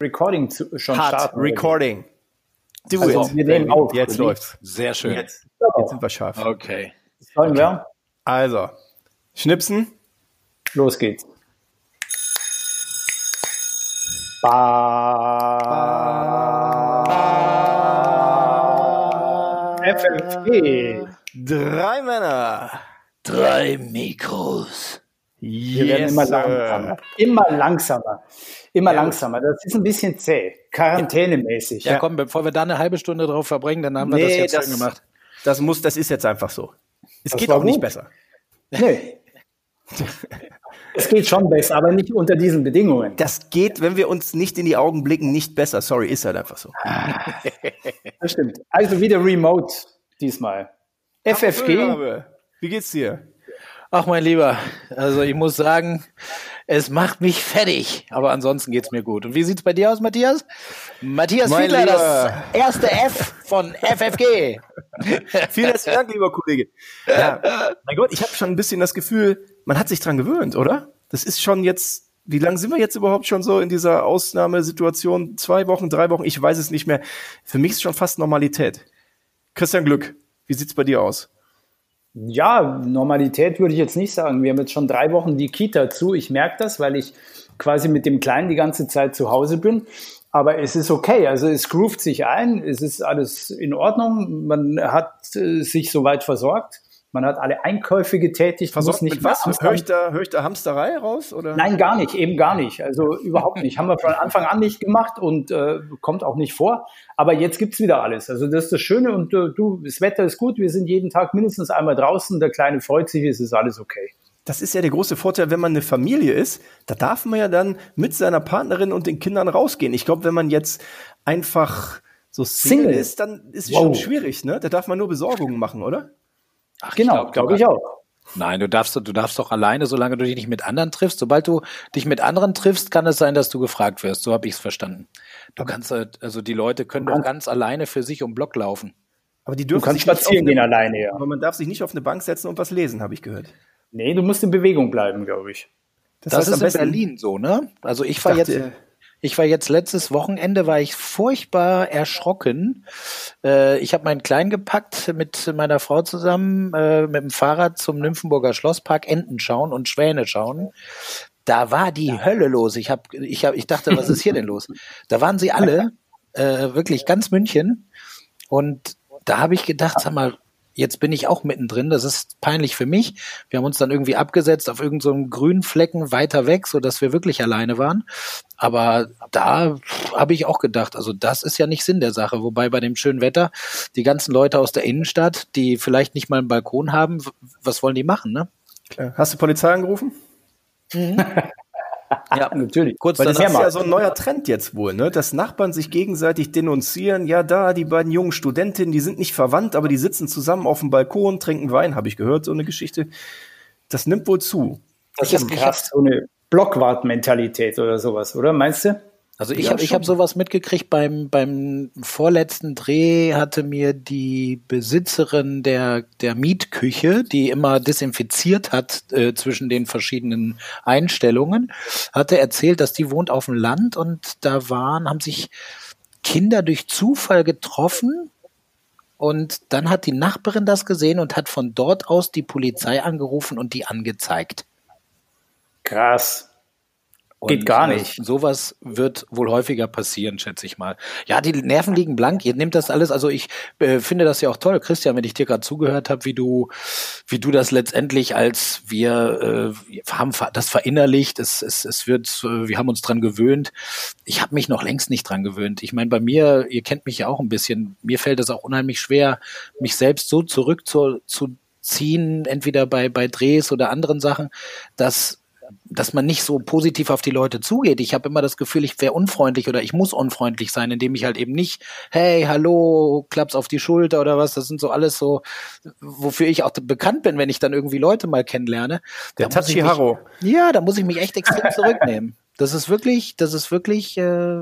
Recording zu, schon Hard starten. Recording. Do also, it. Wir nehmen auf. Jetzt Ready? läuft's. Sehr schön. Jetzt, jetzt sind wir scharf. Okay. Sollen wir? Also, schnipsen. Los geht's. Ba FFG. Drei Männer. Drei Mikros. Wir werden immer langsamer. Immer langsamer. Immer langsamer. Das ist ein bisschen zäh. Quarantänemäßig. Ja, komm, bevor wir da eine halbe Stunde drauf verbringen, dann haben wir das Nee, jetzt das- schön gemacht. Das muss, das ist jetzt einfach so. Es Das geht auch nicht gut. besser. Nee. Es geht schon besser, aber nicht unter diesen Bedingungen. Das geht, wenn wir uns nicht in die Augen blicken, nicht besser. Sorry, ist halt einfach so. Das stimmt. Also wieder remote diesmal. FFG. Wie geht's dir? Ach, mein Lieber, also ich muss sagen, es macht mich fertig, aber ansonsten geht's mir gut. Und wie sieht's bei dir aus, Matthias? Matthias Mein Fiedler, das erste F von FFG. Vielen herzlichen Dank, lieber Kollege. Ja, mein Gott, ich habe schon ein bisschen das Gefühl, man hat sich dran gewöhnt, oder? Das ist schon jetzt, wie lange sind wir jetzt überhaupt schon so in dieser Ausnahmesituation? Zwei Wochen, drei Wochen, ich weiß es nicht mehr. Für mich ist schon fast Normalität. Christian Glück, wie sieht's bei dir aus? Ja, Normalität würde ich jetzt nicht sagen. Wir haben jetzt schon drei Wochen die Kita zu. Ich merke das, weil ich quasi mit dem Kleinen die ganze Zeit zu Hause bin. Aber es ist okay. Also es groovt sich ein. Es ist alles in Ordnung. Man hat äh, sich soweit versorgt. Man hat alle Einkäufe getätigt. Versorgt muss mit was? Hör ich da Hamsterei raus? Oder? Nein, gar nicht, eben gar nicht. Also überhaupt nicht. Haben wir von Anfang an nicht gemacht und äh, kommt auch nicht vor. Aber jetzt gibt's wieder alles. Also das ist das Schöne und äh, du, das Wetter ist gut. Wir sind jeden Tag mindestens einmal draußen. Der Kleine freut sich, es ist alles okay. Das ist ja der große Vorteil, wenn man eine Familie ist. Da darf man ja dann mit seiner Partnerin und den Kindern rausgehen. Ich glaube, wenn man jetzt einfach so Single, Single. ist, dann ist es Wow. schon schwierig, ne? Da darf man nur Besorgungen machen, oder? Ach, Genau, glaub, glaube ich auch. Nein, du darfst, du darfst doch alleine, solange du dich nicht mit anderen triffst. Sobald du dich mit anderen triffst, kann es sein, dass du gefragt wirst. So habe ich es verstanden. Du kannst halt, also die Leute können doch ganz alleine für sich um Block laufen. Aber die Du dürfen kannst sich nicht spazieren gehen eine, alleine, ja. Aber man darf sich nicht auf eine Bank setzen und was lesen, habe ich gehört. Nee, du musst in Bewegung bleiben, glaube ich. Das, heißt, ist in Berlin so, ne? Also ich war jetzt, ich war jetzt letztes Wochenende, war ich furchtbar erschrocken. Äh, ich habe meinen Kleinen gepackt mit meiner Frau zusammen äh, mit dem Fahrrad zum Nymphenburger Schlosspark Enten schauen und Schwäne schauen. Da war die Hölle los. Ich hab, ich hab, ich dachte, was ist hier denn los? Da waren sie alle, äh, wirklich ganz München. Und da habe ich gedacht, sag mal, jetzt bin ich auch mittendrin. Das ist peinlich für mich. Wir haben uns dann irgendwie abgesetzt auf irgendeinem so grünen Flecken weiter weg, so dass wir wirklich alleine waren. Aber da habe ich auch gedacht, also das ist ja nicht Sinn der Sache. Wobei bei dem schönen Wetter die ganzen Leute aus der Innenstadt, die vielleicht nicht mal einen Balkon haben, was wollen die machen, ne? Klar. Hast du Polizei angerufen? Ja, natürlich. Kurz Weil das ist ja so ein neuer Trend jetzt wohl, ne? Dass Nachbarn sich gegenseitig denunzieren. Ja, da, die beiden jungen Studentinnen, die sind nicht verwandt, aber die sitzen zusammen auf dem Balkon, trinken Wein, habe ich gehört, so eine Geschichte. Das nimmt wohl zu. Das Ich ist ich krass, so eine Blockwart-Mentalität oder sowas, oder? Meinst du? Also ich Ja, habe hab sowas mitgekriegt beim beim vorletzten Dreh hatte mir die Besitzerin der der Mietküche, die immer desinfiziert hat äh, zwischen den verschiedenen Einstellungen, hatte erzählt, dass die wohnt auf dem Land und da waren haben sich Kinder durch Zufall getroffen und dann hat die Nachbarin das gesehen und hat von dort aus die Polizei angerufen und die angezeigt. Krass. Geht Und gar sowas- nicht. Sowas wird wohl häufiger passieren, schätze ich mal. Ja, die Nerven liegen blank. Ihr nehmt das alles. Also ich äh, finde das ja auch toll, Christian, wenn ich dir gerade zugehört habe, wie du, wie du das letztendlich als wir äh, haben das verinnerlicht. Es, es, es wird, äh, wir haben uns dran gewöhnt. Ich habe mich noch längst nicht dran gewöhnt. Ich meine, bei mir, ihr kennt mich ja auch ein bisschen. Mir fällt es auch unheimlich schwer, mich selbst so zurück zu, zu ziehen, entweder bei bei Drehs oder anderen Sachen, dass dass man nicht so positiv auf die Leute zugeht. Ich habe immer das Gefühl, ich wäre unfreundlich oder ich muss unfreundlich sein, indem ich halt eben nicht, hey, hallo, klapp's auf die Schulter oder was. Das sind so alles so, wofür ich auch bekannt bin, wenn ich dann irgendwie Leute mal kennenlerne. Der Tachiharo. Ja, da muss ich mich echt extrem zurücknehmen. Das ist wirklich, das ist wirklich, äh,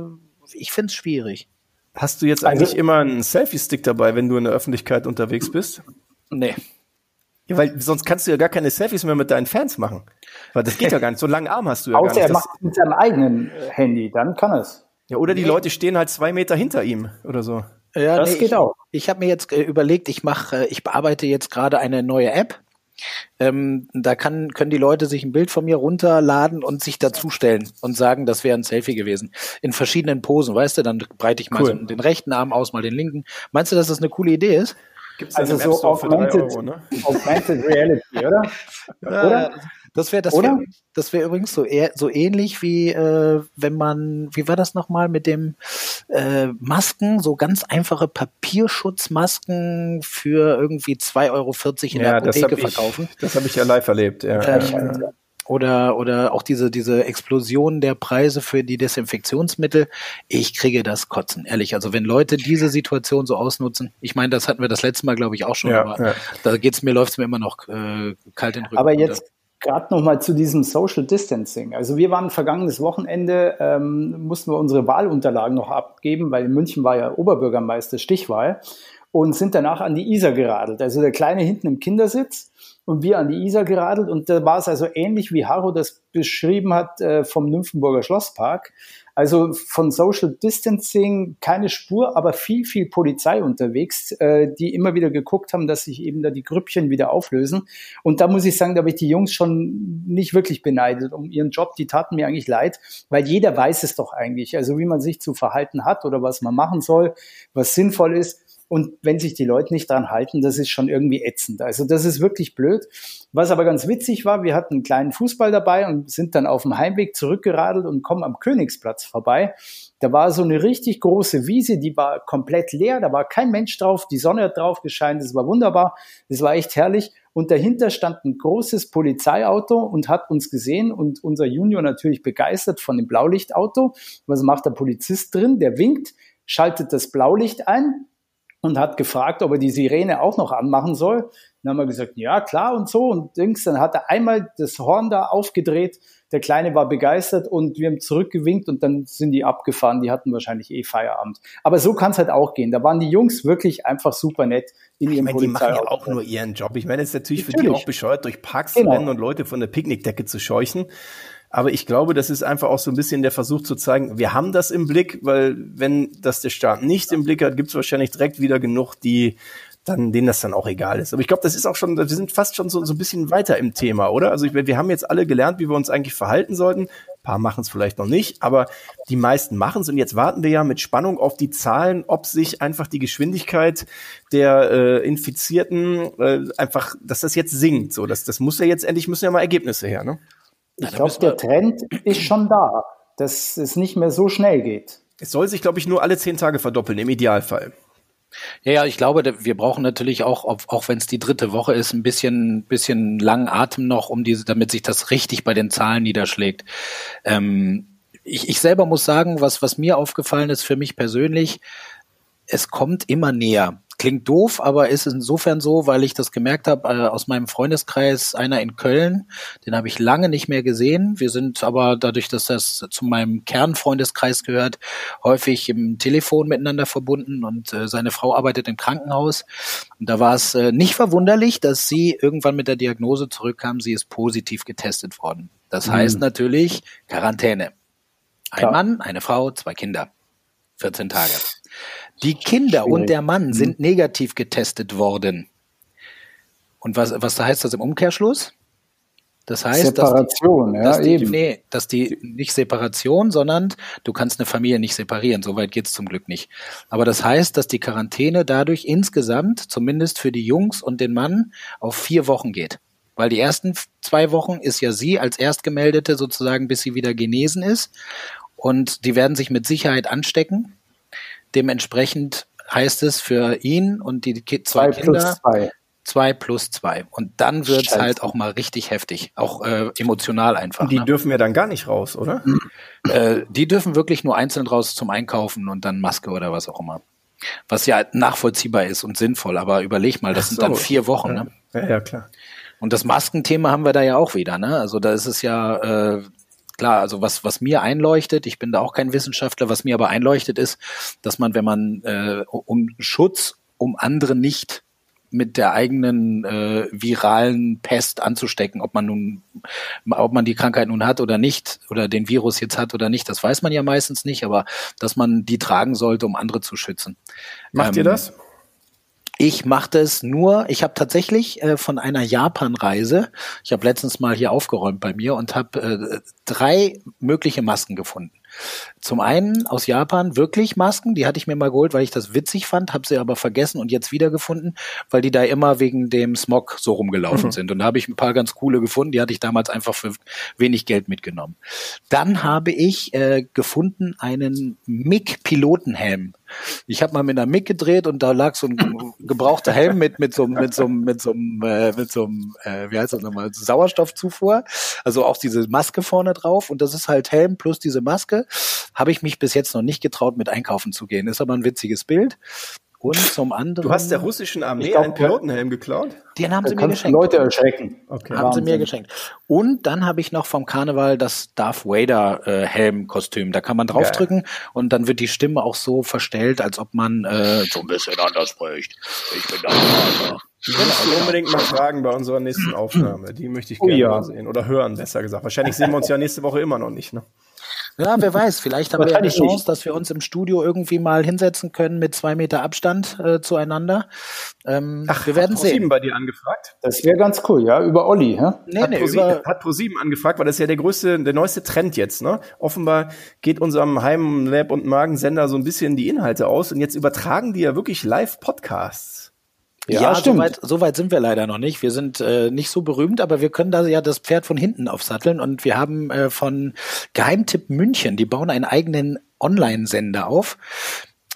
ich find's schwierig. Hast du jetzt Also- eigentlich immer einen Selfie-Stick dabei, wenn du in der Öffentlichkeit unterwegs bist? Nee. Ja, weil sonst kannst du ja gar keine Selfies mehr mit deinen Fans machen. Weil das geht ja gar nicht. So einen langen Arm hast du ja gar Außer er nicht. Das, macht es mit seinem eigenen äh, Handy, dann kann es. Ja, oder die nee. Leute stehen halt zwei Meter hinter ihm oder so. Ja, das nee, geht ich, auch. Ich habe mir jetzt äh, überlegt, ich mache, äh, ich bearbeite jetzt gerade eine neue App. Ähm, da kann, können die Leute sich ein Bild von mir runterladen und sich dazustellen und sagen, das wäre ein Selfie gewesen. In verschiedenen Posen, weißt du, dann breite ich mal cool. so den rechten Arm aus, mal den linken. Meinst du, dass das eine coole Idee ist? Gibt's also so augmented, Euro, ne? augmented Reality, oder? oder? Das wäre das wäre das wäre übrigens so eher so ähnlich wie äh, wenn man wie war das nochmal mit dem äh, Masken so ganz einfache Papierschutzmasken für irgendwie 2,40 Euro in ja, der Apotheke das verkaufen. Ich, das habe ich ja live erlebt. Ja. Ähm, oder oder auch diese diese Explosion der Preise für die Desinfektionsmittel. Ich kriege das Kotzen, ehrlich. Also wenn Leute diese Situation so ausnutzen, ich meine, das hatten wir das letzte Mal, glaube ich, auch schon, ja, aber ja. da geht's mir läuft's mir immer noch äh, kalt in den Rücken. Aber jetzt gerade noch mal zu diesem Social Distancing. Also wir waren vergangenes Wochenende, ähm, mussten wir unsere Wahlunterlagen noch abgeben, weil in München war ja Oberbürgermeister Stichwahl und sind danach an die Isar geradelt. Also der Kleine hinten im Kindersitz und wir an die Isar geradelt. Und da war es also ähnlich, wie Haro das beschrieben hat äh, vom Nymphenburger Schlosspark. Also von Social Distancing keine Spur, aber viel, viel Polizei unterwegs, äh, die immer wieder geguckt haben, dass sich eben da die Grüppchen wieder auflösen. Und da muss ich sagen, da habe ich die Jungs schon nicht wirklich beneidet um ihren Job. Die taten mir eigentlich leid, weil jeder weiß es doch eigentlich. Also wie man sich zu verhalten hat oder was man machen soll, was sinnvoll ist. Und wenn sich die Leute nicht dran halten, das ist schon irgendwie ätzend. Also das ist wirklich blöd. Was aber ganz witzig war, wir hatten einen kleinen Fußball dabei und sind dann auf dem Heimweg zurückgeradelt und kommen am Königsplatz vorbei. Da war so eine richtig große Wiese, die war komplett leer, da war kein Mensch drauf, die Sonne hat drauf gescheint, es war wunderbar, es war echt herrlich. Und dahinter stand ein großes Polizeiauto und hat uns gesehen und unser Junior natürlich begeistert von dem Blaulichtauto. Was macht der Polizist drin? Der winkt, schaltet das Blaulicht ein, und hat gefragt, ob er die Sirene auch noch anmachen soll. Dann haben wir gesagt, ja, klar und so. Und Dings, dann hat er einmal das Horn da aufgedreht. Der Kleine war begeistert und wir haben zurückgewinkt und dann sind die abgefahren. Die hatten wahrscheinlich eh Feierabend. Aber so kann es halt auch gehen. Da waren die Jungs wirklich einfach super nett in ihrem ich meine, Die machen ja auch nur ihren Job. Ich meine, es ist natürlich, natürlich, für die auch bescheuert, durch Parks genau. zu rennen und Leute von der Picknickdecke zu scheuchen. Aber ich glaube, das ist einfach auch so ein bisschen der Versuch zu zeigen, wir haben das im Blick, weil wenn das der Staat nicht im Blick hat, gibt es wahrscheinlich direkt wieder genug, die dann denen das dann auch egal ist. Aber ich glaube, das ist auch schon, wir sind fast schon so, so ein bisschen weiter im Thema, oder? Also ich, wir haben jetzt alle gelernt, wie wir uns eigentlich verhalten sollten. Ein paar machen es vielleicht noch nicht, aber die meisten machen es. Und jetzt warten wir ja mit Spannung auf die Zahlen, ob sich einfach die Geschwindigkeit der äh, Infizierten äh, einfach, dass das jetzt sinkt. So, das, das muss ja jetzt endlich müssen ja mal Ergebnisse her, ne? Ich glaube, der Trend ist schon da, dass es nicht mehr so schnell geht. Es soll sich, glaube ich, nur alle zehn Tage verdoppeln, im Idealfall. Ja, ja, ich glaube, wir brauchen natürlich auch, auch wenn es die dritte Woche ist, ein bisschen, bisschen langen Atem noch, um diese, damit sich das richtig bei den Zahlen niederschlägt. Ähm, ich, ich selber muss sagen, was, was mir aufgefallen ist für mich persönlich, es kommt immer näher klingt doof, aber ist insofern so, weil ich das gemerkt habe äh, aus meinem Freundeskreis, einer in Köln, den habe ich lange nicht mehr gesehen. Wir sind aber dadurch, dass das zu meinem Kernfreundeskreis gehört, häufig im Telefon miteinander verbunden und äh, seine Frau arbeitet im Krankenhaus. Und da war es äh, nicht verwunderlich, dass sie irgendwann mit der Diagnose zurückkam, sie ist positiv getestet worden. Das mhm. heißt natürlich Quarantäne. Ein Klar. Mann, eine Frau, zwei Kinder. 14 Tage. Die Kinder Schwierig. und der Mann sind mhm. negativ getestet worden. Und was, was heißt das im Umkehrschluss? Das heißt, Separation, dass die, ja, dass die, Nee, dass die nicht Separation, sondern du kannst eine Familie nicht separieren. Soweit geht's zum Glück nicht. Aber das heißt, dass die Quarantäne dadurch insgesamt, zumindest für die Jungs und den Mann, auf vier Wochen geht. Weil die ersten zwei Wochen ist ja sie als Erstgemeldete sozusagen, bis sie wieder genesen ist. Und die werden sich mit Sicherheit anstecken. Dementsprechend heißt es für ihn und die zwei, zwei Kinder zwei. zwei. plus zwei. Und dann wird es halt auch mal richtig heftig, auch äh, emotional einfach. Und die ne? dürfen ja dann gar nicht raus, oder? Äh, die dürfen wirklich nur einzeln raus zum Einkaufen und dann Maske oder was auch immer. Was ja nachvollziehbar ist und sinnvoll, aber überleg mal, das so. sind dann vier Wochen. Ja. Ne? Ja, ja, klar. Und das Maskenthema haben wir da ja auch wieder, ne? Also da ist es ja, äh, klar, also was, was mir einleuchtet, ich bin da auch kein Wissenschaftler, was mir aber einleuchtet ist, dass man, wenn man äh, um Schutz, um andere nicht mit der eigenen äh, viralen Pest anzustecken, ob man nun, ob man die Krankheit nun hat oder nicht, oder den Virus jetzt hat oder nicht, das weiß man ja meistens nicht, aber dass man die tragen sollte, um andere zu schützen. Macht ähm, ihr das? Ich mache das nur, ich habe tatsächlich äh, von einer Japan-Reise, ich habe letztens mal hier aufgeräumt bei mir und habe äh, drei mögliche Masken gefunden. Zum einen aus Japan wirklich Masken, die hatte ich mir mal geholt, weil ich das witzig fand, habe sie aber vergessen und jetzt wiedergefunden, weil die da immer wegen dem Smog so rumgelaufen mhm. sind. Und da habe ich ein paar ganz coole gefunden, die hatte ich damals einfach für wenig Geld mitgenommen. Dann habe ich äh, gefunden einen MIG-Pilotenhelm. Ich habe mal mit einer MIG gedreht und da lag so ein gebrauchter Helm mit mit so mit so mit so äh, mit so äh, wie heißt das nochmal Sauerstoffzufuhr, also auch diese Maske vorne drauf und das ist halt Helm plus diese Maske habe ich mich bis jetzt noch nicht getraut, mit einkaufen zu gehen. Ist aber ein witziges Bild. Und zum anderen. Du hast der russischen Armee glaub, einen Pilotenhelm geklaut? Den haben sie mir geschenkt. Leute erschrecken. Okay. Haben Wahnsinn. sie mir geschenkt. Und dann habe ich noch vom Karneval das Darth Vader äh, Helm-Kostüm. Da kann man draufdrücken Geil. und dann wird die Stimme auch so verstellt, als ob man äh, so ein bisschen anders spricht. Ich bin da. Die musst du unbedingt mal fragen bei unserer nächsten Aufnahme. Die möchte ich oh gerne oh, ja. mal sehen. Oder hören, besser gesagt. Wahrscheinlich sehen wir uns ja nächste Woche immer noch nicht. Ne? Ja, wer weiß, vielleicht haben wir ja eine Chance, nicht. dass wir uns im Studio irgendwie mal hinsetzen können mit zwei Meter Abstand äh, zueinander. Ähm, Ach, wir werden hat sehen. Pro7 bei dir angefragt? Das wäre ganz cool, ja, über Olli, hä? Nee, hat, nee, Pro über hat Pro7 angefragt, weil das ist ja der größte, der neueste Trend jetzt, ne? Offenbar geht unserem Heim, Lab und Magensender so ein bisschen die Inhalte aus und jetzt übertragen die ja wirklich Live-Podcasts. Ja, ja so, weit, so weit sind wir leider noch nicht. Wir sind äh, nicht so berühmt, aber wir können da ja das Pferd von hinten aufsatteln und wir haben äh, von Geheimtipp München, die bauen einen eigenen Online-Sender auf.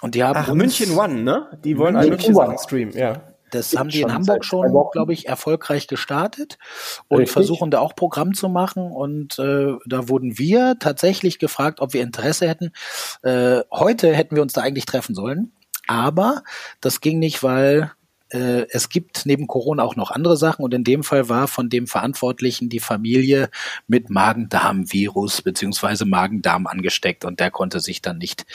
Und die haben Ach, München One, ne? Die wollen München, München One streamen, ja. Das haben die in Hamburg schon, glaube ich, erfolgreich gestartet und Richtig. versuchen da auch Programm zu machen. Und äh, da wurden wir tatsächlich gefragt, ob wir Interesse hätten. Äh, heute hätten wir uns da eigentlich treffen sollen. Aber das ging nicht, weil äh, es gibt neben Corona auch noch andere Sachen und in dem Fall war von dem Verantwortlichen die Familie mit Magen-Darm-Virus beziehungsweise Magen-Darm angesteckt und der konnte sich dann nicht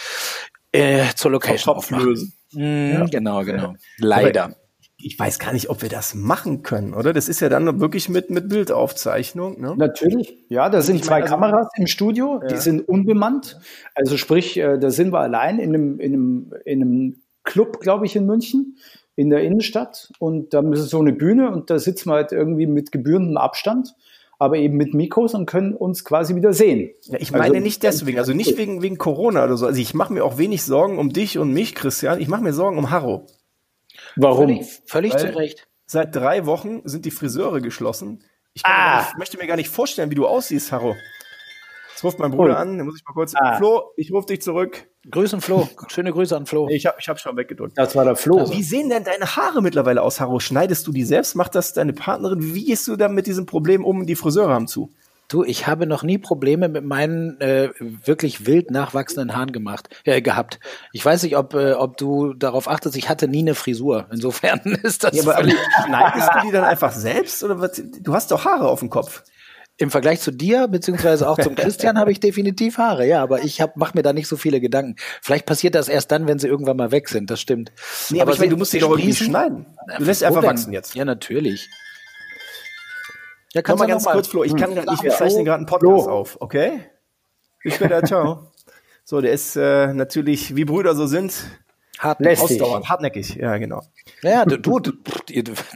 äh, zur Location auflösen. Mm, ja. Genau, genau. Leider. Aber ich weiß gar nicht, ob wir das machen können, oder? Das ist ja dann wirklich mit, mit Bildaufzeichnung. Ne? Natürlich, ja, da sind zwei meine, also, Kameras im Studio, ja. die sind unbemannt. Also sprich, äh, da sind wir allein in einem, in einem, in einem Club, glaube ich, in München in der Innenstadt und da ist so eine Bühne und da sitzen wir halt irgendwie mit gebührendem Abstand, aber eben mit Mikros und können uns quasi wieder sehen. Ja, ich meine also, nicht deswegen, also nicht wegen, wegen Corona oder so. Also ich mache mir auch wenig Sorgen um dich und mich, Christian. Ich mache mir Sorgen um Harro. Warum? Völlig, völlig zu Recht. Seit drei Wochen sind die Friseure geschlossen. Ich ah. nicht, möchte mir gar nicht vorstellen, wie du aussiehst, Harro. Jetzt ruft mein Bruder oh. an, den muss ich mal kurz. Ah. Flo, ich rufe dich zurück. Grüßen Flo. Schöne Grüße an Flo. Ich habe ich hab schon weggedrückt. Das war der Flo. Also. Wie sehen denn deine Haare mittlerweile aus, Haro? Schneidest du die selbst? Macht das deine Partnerin? Wie gehst du dann mit diesem Problem um? Die Friseure haben zu. Du, ich habe noch nie Probleme mit meinen äh, wirklich wild nachwachsenden Haaren gemacht, äh, gehabt. Ich weiß nicht, ob, äh, ob du darauf achtest, ich hatte nie eine Frisur. Insofern ist das. Ja, aber schneidest du die dann einfach selbst oder was? Du hast doch Haare auf dem Kopf. Im Vergleich zu dir, beziehungsweise auch zum Christian, habe ich definitiv Haare, ja, aber ich mache mir da nicht so viele Gedanken. Vielleicht passiert das erst dann, wenn sie irgendwann mal weg sind, das stimmt. Nee, aber, aber ich meine, du musst sie doch irgendwie schneiden. Du lässt einfach denn? wachsen jetzt. Ja, natürlich. Ja, kannst mal ganz mal. kurz, Flo, ich kann, hm. ich zeichne gerade einen Podcast Flo. auf, okay? Bis später, ciao. So, der ist äh, natürlich, wie Brüder so sind, Hartnäckig. Ausdauernd, hartnäckig, ja, genau. Ja, du, du,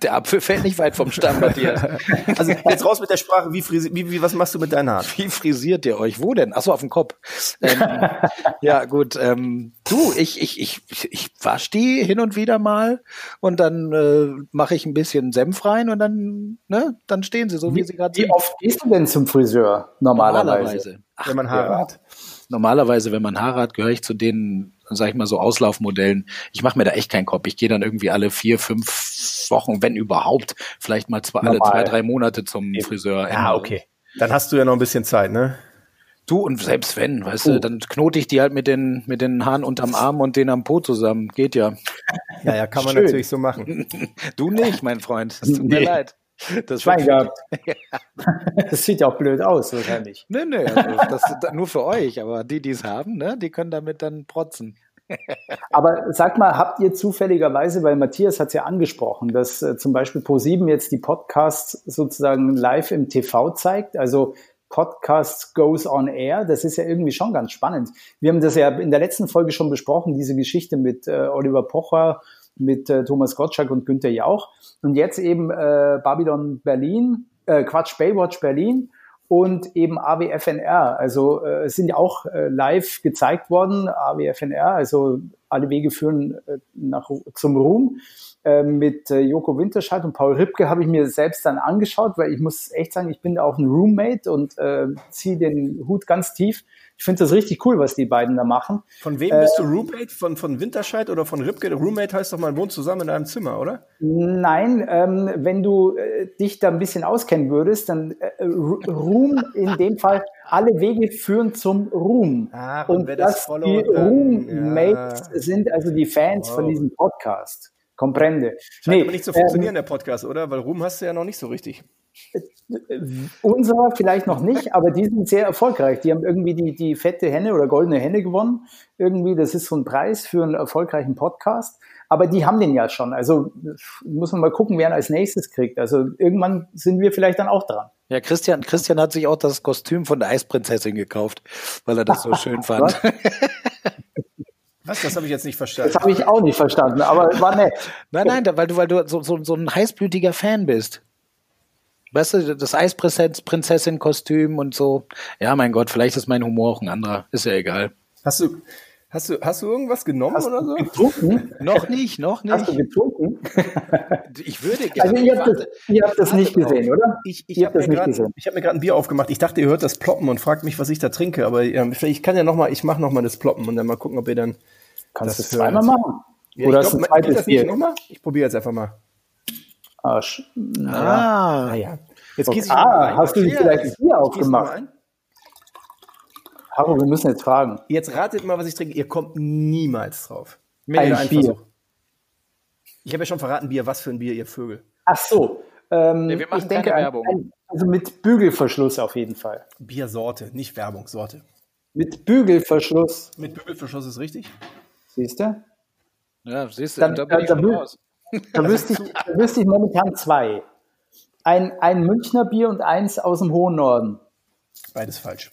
der Apfel fällt nicht weit vom Stamm, Matthias. also jetzt raus mit der Sprache, wie, frisi wie, wie was machst du mit deinen Haaren? Wie frisiert ihr euch? Wo denn? Achso, auf dem Kopf. Ähm, ja, gut. Ähm, du, ich, ich, ich, ich wasch die hin und wieder mal und dann äh, mache ich ein bisschen Senf rein und dann, ne, dann stehen sie so, wie, wie sie gerade sind. Wie oft gehst du denn zum Friseur normalerweise? normalerweise. Ach, wenn man Haare ja. hat. Normalerweise, wenn man Haare hat, gehöre ich zu denen sag ich mal so Auslaufmodellen. Ich mache mir da echt keinen Kopf. Ich gehe dann irgendwie alle vier, fünf Wochen, wenn überhaupt, vielleicht mal zwei, alle zwei, drei Monate zum Friseur. Ja, okay. Dann hast du ja noch ein bisschen Zeit, ne? Du und selbst wenn, weißt uh. du, dann knote ich die halt mit den mit den Haaren unterm Arm und den am Po zusammen. Geht ja. Ja, ja, kann man Schön. natürlich so machen. du nicht, mein Freund. Das tut nee. mir leid. Das Schwein gehabt. Das sieht ja auch blöd aus, wahrscheinlich. Nee, nee, also das ist nur für euch, aber die, die es haben, ne, die können damit dann protzen. Aber sag mal, habt ihr zufälligerweise, weil Matthias hat es ja angesprochen, dass äh, zum Beispiel Pro7 jetzt die Podcasts sozusagen live im TV zeigt, also Podcasts goes on air, das ist ja irgendwie schon ganz spannend. Wir haben das ja in der letzten Folge schon besprochen, diese Geschichte mit äh, Oliver Pocher, mit äh, Thomas Gottschalk und Günther Jauch. Und jetzt eben äh, Babylon Berlin, äh, Quatsch, Baywatch Berlin und eben AWFNR. Also äh, sind ja auch äh, live gezeigt worden, AWFNR, also alle Wege führen äh, nach, zum Ruhm. Äh, mit äh, Joko Winterscheid und Paul Ripke habe ich mir selbst dann angeschaut, weil ich muss echt sagen, ich bin da auch ein Roommate und äh, ziehe den Hut ganz tief ich finde das richtig cool, was die beiden da machen. Von wem bist du äh, Roommate? Von, von Winterscheid oder von Ripke? Roommate heißt doch, man wohnt zusammen in einem Zimmer, oder? Nein, ähm, wenn du äh, dich da ein bisschen auskennen würdest, dann äh, Room in dem Fall, alle Wege führen zum Ruhm. Ah, und, und das dass die Roommates ja. sind also die Fans wow. von diesem Podcast. Comprende. Scheint nee, aber nicht zu funktionieren, ähm, der Podcast, oder? Weil Ruhm hast du ja noch nicht so richtig. Unser vielleicht noch nicht, aber die sind sehr erfolgreich. Die haben irgendwie die, die fette Henne oder goldene Henne gewonnen. Irgendwie, das ist so ein Preis für einen erfolgreichen Podcast. Aber die haben den ja schon. Also muss man mal gucken, wer ihn als nächstes kriegt. Also irgendwann sind wir vielleicht dann auch dran. Ja, Christian, Christian hat sich auch das Kostüm von der Eisprinzessin gekauft, weil er das so schön fand. Was? Das habe ich jetzt nicht verstanden. Das habe ich auch nicht verstanden, aber war nett. Nein, nein, weil du, weil du so, so, so ein heißblütiger Fan bist. Weißt du, das Eisprinzessin-Kostüm und so. Ja, mein Gott, vielleicht ist mein Humor auch ein anderer. Ist ja egal. Hast du, Hast du, hast du irgendwas genommen hast oder so? Getrunken? noch nicht, noch nicht. Hast du getrunken? ich würde gerne. Also ihr habt das, ihr habt das nicht gesehen, oder? Ich, ich habe mir gerade hab mir ein Bier aufgemacht. Ich dachte, ihr hört das Ploppen und fragt mich, was ich da trinke. Aber ähm, ich kann ja noch mal, ich mache noch mal das Ploppen und dann mal gucken, ob ihr dann Kannst du es zweimal machen? Ja, oder ist ein zweites Bier? Ich probiere jetzt einfach mal. Ah, ah. ah ja. Jetzt okay. ah, hast du vielleicht ein Bier aufgemacht? Haro, wir müssen jetzt fragen. Jetzt ratet mal, was ich trinke. Ihr kommt niemals drauf. Ein, ein Bier. Versuch. Ich habe ja schon verraten, Bier. Was für ein Bier, ihr Vögel? Ach so. Ähm, nee, wir machen ich denke, keine Werbung. Ein, also mit Bügelverschluss auf jeden Fall. Biersorte, nicht Werbung, Sorte. Mit Bügelverschluss. Mit Bügelverschluss ist richtig. Siehst du? Ja, siehst du, dann, da bin ich da, raus. Da wüsste ich, da wüsste ich momentan zwei. Ein, ein Münchner Bier und eins aus dem hohen Norden. Beides falsch.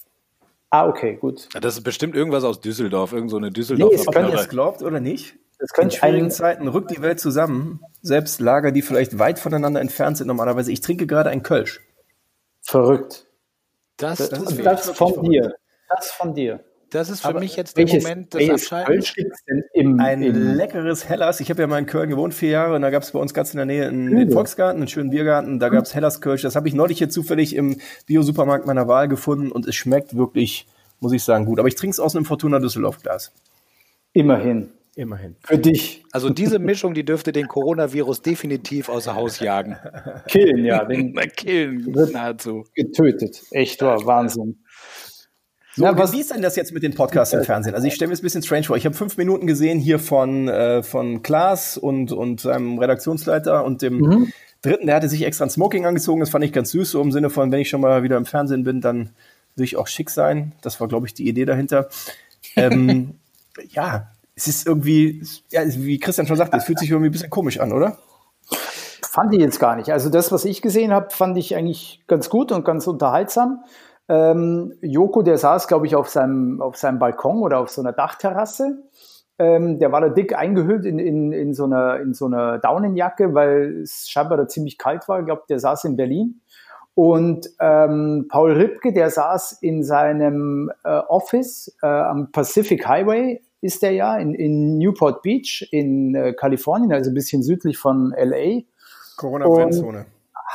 Ah, okay, gut. Ja, das ist bestimmt irgendwas aus Düsseldorf, irgend so eine Düsseldorfer nee, Ob ihr es glaubt oder nicht, das könnte in schwierigen Zeiten rückt die Welt zusammen. Selbst Lager, die vielleicht weit voneinander entfernt sind normalerweise. Ich trinke gerade ein Kölsch. Verrückt. Das, das, das ist das von verrückt. dir. Das von dir. Das ist für Aber mich jetzt der Moment des Abschaltens. Im, ein im leckeres Hellas. Ich habe ja mal in Köln gewohnt, vier Jahre, und da gab es bei uns ganz in der Nähe einen, den Volksgarten, einen schönen Biergarten. Da gab es Hellas Kölsch. Das habe ich neulich hier zufällig im Bio-Supermarkt meiner Wahl gefunden und es schmeckt wirklich, muss ich sagen, gut. Aber ich trinke es aus einem Fortuna Düsseldorf-Glas. Immerhin. Immerhin. Für dich. Also diese Mischung, die dürfte den Coronavirus definitiv außer Haus jagen. Killen, ja. Den killen, nahezu. Getötet. Echt wahr, Wahnsinn. So, ja, was, wie ist denn das jetzt mit den Podcasts im Fernsehen? Also ich stelle mir es ein bisschen strange vor. Ich habe fünf Minuten gesehen hier von, äh, von Klaas und, und seinem Redaktionsleiter und dem mhm. dritten, der hatte sich extra ein Smoking angezogen. Das fand ich ganz süß, so im Sinne von, wenn ich schon mal wieder im Fernsehen bin, dann will ich auch schick sein. Das war, glaube ich, die Idee dahinter. ähm, ja, es ist irgendwie, ja, wie Christian schon sagte, es fühlt sich irgendwie ein bisschen komisch an, oder? Fand ich jetzt gar nicht. Also das, was ich gesehen habe, fand ich eigentlich ganz gut und ganz unterhaltsam. Ähm, Joko, der saß, glaube ich, auf seinem, auf seinem Balkon oder auf so einer Dachterrasse. Ähm, der war da dick eingehüllt in, in, in, so einer, in so einer Daunenjacke, weil es scheinbar da ziemlich kalt war. Ich glaube, der saß in Berlin. Und ähm, Paul Ripke, der saß in seinem äh, Office äh, am Pacific Highway, ist der ja, in, in Newport Beach in äh, Kalifornien, also ein bisschen südlich von LA. Corona-Bremszone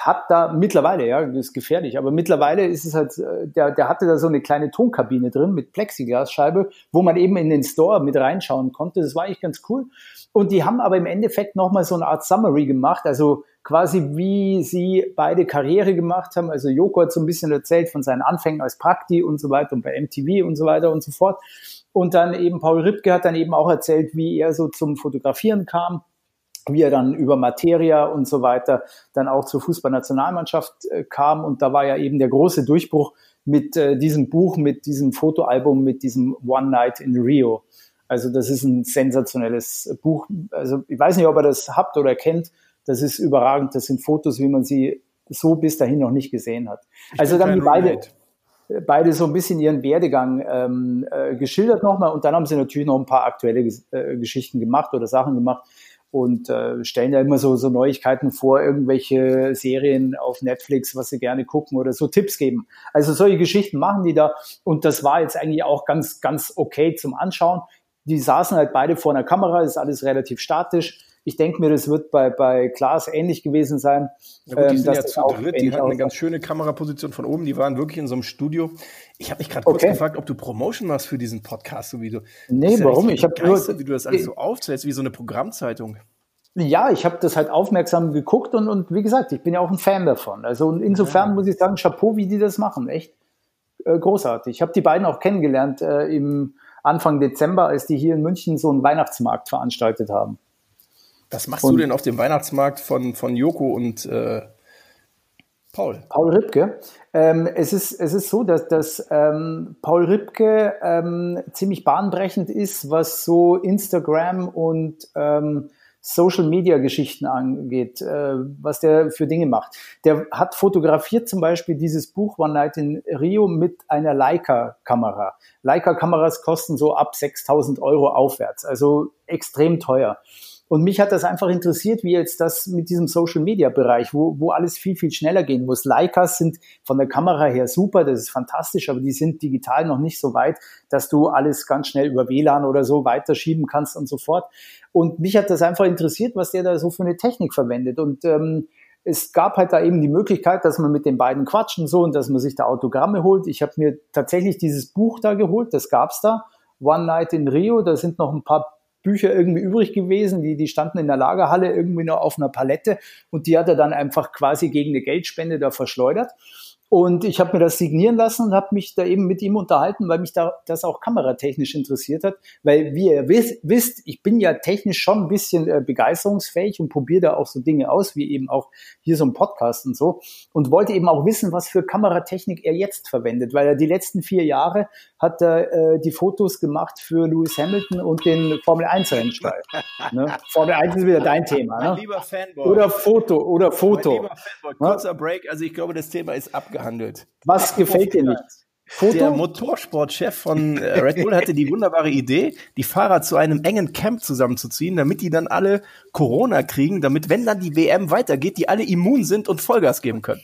hat da mittlerweile, ja, das ist gefährlich, aber mittlerweile ist es halt, äh, der, der hatte da so eine kleine Tonkabine drin mit Plexiglasscheibe, wo man eben in den Store mit reinschauen konnte. Das war eigentlich ganz cool. Und die haben aber im Endeffekt nochmal so eine Art Summary gemacht, also quasi wie sie beide Karriere gemacht haben. Also Joko hat so ein bisschen erzählt von seinen Anfängen als Prakti und so weiter und bei MTV und so weiter und so fort. Und dann eben Paul Ripke hat dann eben auch erzählt, wie er so zum Fotografieren kam wie er dann über Materia und so weiter dann auch zur Fußballnationalmannschaft äh, kam. Und da war ja eben der große Durchbruch mit äh, diesem Buch, mit diesem Fotoalbum, mit diesem One Night in Rio. Also das ist ein sensationelles Buch. Also ich weiß nicht, ob ihr das habt oder kennt. Das ist überragend. Das sind Fotos, wie man sie so bis dahin noch nicht gesehen hat. Ich also dann die beide, beide so ein bisschen ihren Werdegang ähm, äh, geschildert nochmal und dann haben sie natürlich noch ein paar aktuelle äh, Geschichten gemacht oder Sachen gemacht und äh, stellen da immer so, so Neuigkeiten vor, irgendwelche Serien auf Netflix, was sie gerne gucken oder so Tipps geben. Also solche Geschichten machen die da und das war jetzt eigentlich auch ganz, ganz okay zum Anschauen. Die saßen halt beide vor einer Kamera, ist alles relativ statisch ich denke mir, das wird bei, bei Klaas ähnlich gewesen sein. Ja gut, die ähm, sind ja zu dritt, die hatten eine ganz schöne Kameraposition von oben, die waren wirklich in so einem Studio. Ich habe mich gerade kurz okay. gefragt, ob du Promotion machst für diesen Podcast, so wie du. Nee, warum? ich habe nur, wie du das alles so aufzählst, wie so eine Programmzeitung. Ja, ich habe das halt aufmerksam geguckt und, und wie gesagt, ich bin ja auch ein Fan davon. Also insofern ja. muss ich sagen, Chapeau, wie die das machen. Echt äh, großartig. Ich habe die beiden auch kennengelernt äh, im Anfang Dezember, als die hier in München so einen Weihnachtsmarkt veranstaltet haben. Was machst und, du denn auf dem Weihnachtsmarkt von, von Joko und äh, Paul? Paul Ripke. Ähm, es, ist, es ist so, dass, dass ähm, Paul Ripke ähm, ziemlich bahnbrechend ist, was so Instagram und ähm, Social Media Geschichten angeht, äh, was der für Dinge macht. Der hat fotografiert zum Beispiel dieses Buch One Night in Rio mit einer Leica Kamera. Leica Kameras kosten so ab 6000 Euro aufwärts, also extrem teuer. Und mich hat das einfach interessiert, wie jetzt das mit diesem Social Media Bereich, wo, wo alles viel, viel schneller wo es Leicas sind von der Kamera her super, das ist fantastisch, aber die sind digital noch nicht so weit, dass du alles ganz schnell über WLAN oder so weiterschieben kannst und so fort. Und mich hat das einfach interessiert, was der da so für eine Technik verwendet. Und ähm, es gab halt da eben die Möglichkeit, dass man mit den beiden quatschen so und dass man sich da Autogramme holt. Ich habe mir tatsächlich dieses Buch da geholt, das gab's da. One Night in Rio, da sind noch ein paar Bücher irgendwie übrig gewesen, die, die standen in der Lagerhalle irgendwie noch auf einer Palette und die hat er dann einfach quasi gegen eine Geldspende da verschleudert. Und ich habe mir das signieren lassen und habe mich da eben mit ihm unterhalten, weil mich da das auch kameratechnisch interessiert hat. Weil, wie ihr wisst, ich bin ja technisch schon ein bisschen äh, begeisterungsfähig und probiere da auch so Dinge aus, wie eben auch hier so ein Podcast und so. Und wollte eben auch wissen, was für Kameratechnik er jetzt verwendet, weil er die letzten vier Jahre hat er äh, die Fotos gemacht für Lewis Hamilton und den Formel 1 Rennstall. ne? Formel 1 ist wieder dein Thema. Ne? Mein lieber Fanboy. Oder Foto, oder Foto. Mein lieber Fanboy. Kurzer Break. Also ich glaube, das Thema ist abgehandelt gehandelt. Was gefällt dir nicht? Foto? Der Motorsportchef von äh, Red Bull hatte die wunderbare Idee, die Fahrer zu einem engen Camp zusammenzuziehen, damit die dann alle Corona kriegen, damit, wenn dann die WM weitergeht, die alle immun sind und Vollgas geben können.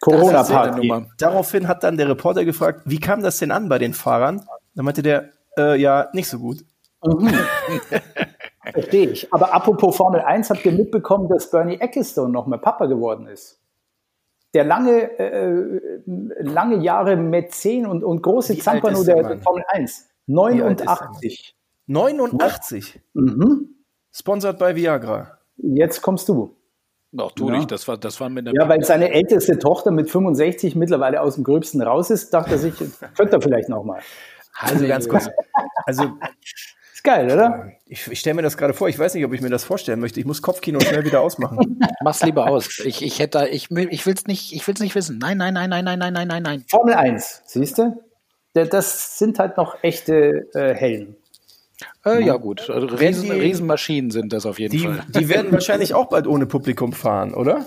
Corona-Party. Daraufhin hat dann der Reporter gefragt, wie kam das denn an bei den Fahrern? Dann meinte der, äh, ja, nicht so gut. Mhm. Verstehe ich. Aber apropos Formel 1, habt ihr mitbekommen, dass Bernie Ecclestone noch mal Papa geworden ist? Der lange, äh, lange Jahre Mäzen und, und große Zampano der, der Formel 1. 89. 89? Mhm. Sponsored bei Viagra. Jetzt kommst du. Doch, tu ja. nicht, das war, das war mit der. Ja, weil seine älteste Tochter mit 65 mittlerweile aus dem Gröbsten raus ist, dachte er sich, könnte er vielleicht nochmal. Also ganz kurz. Also geil, oder? Ich, ich stelle mir das gerade vor. Ich weiß nicht, ob ich mir das vorstellen möchte. Ich muss Kopfkino schnell wieder ausmachen. Mach's lieber aus. Ich, ich hätte, ich, ich will's nicht, ich will's nicht wissen. Nein, nein, nein, nein, nein, nein, nein, nein, nein. Formel 1, siehst du? Das sind halt noch echte äh, Helden. Äh, ja gut, Riesen, die, Riesenmaschinen sind das auf jeden die, Fall. Die werden wahrscheinlich auch bald ohne Publikum fahren, oder?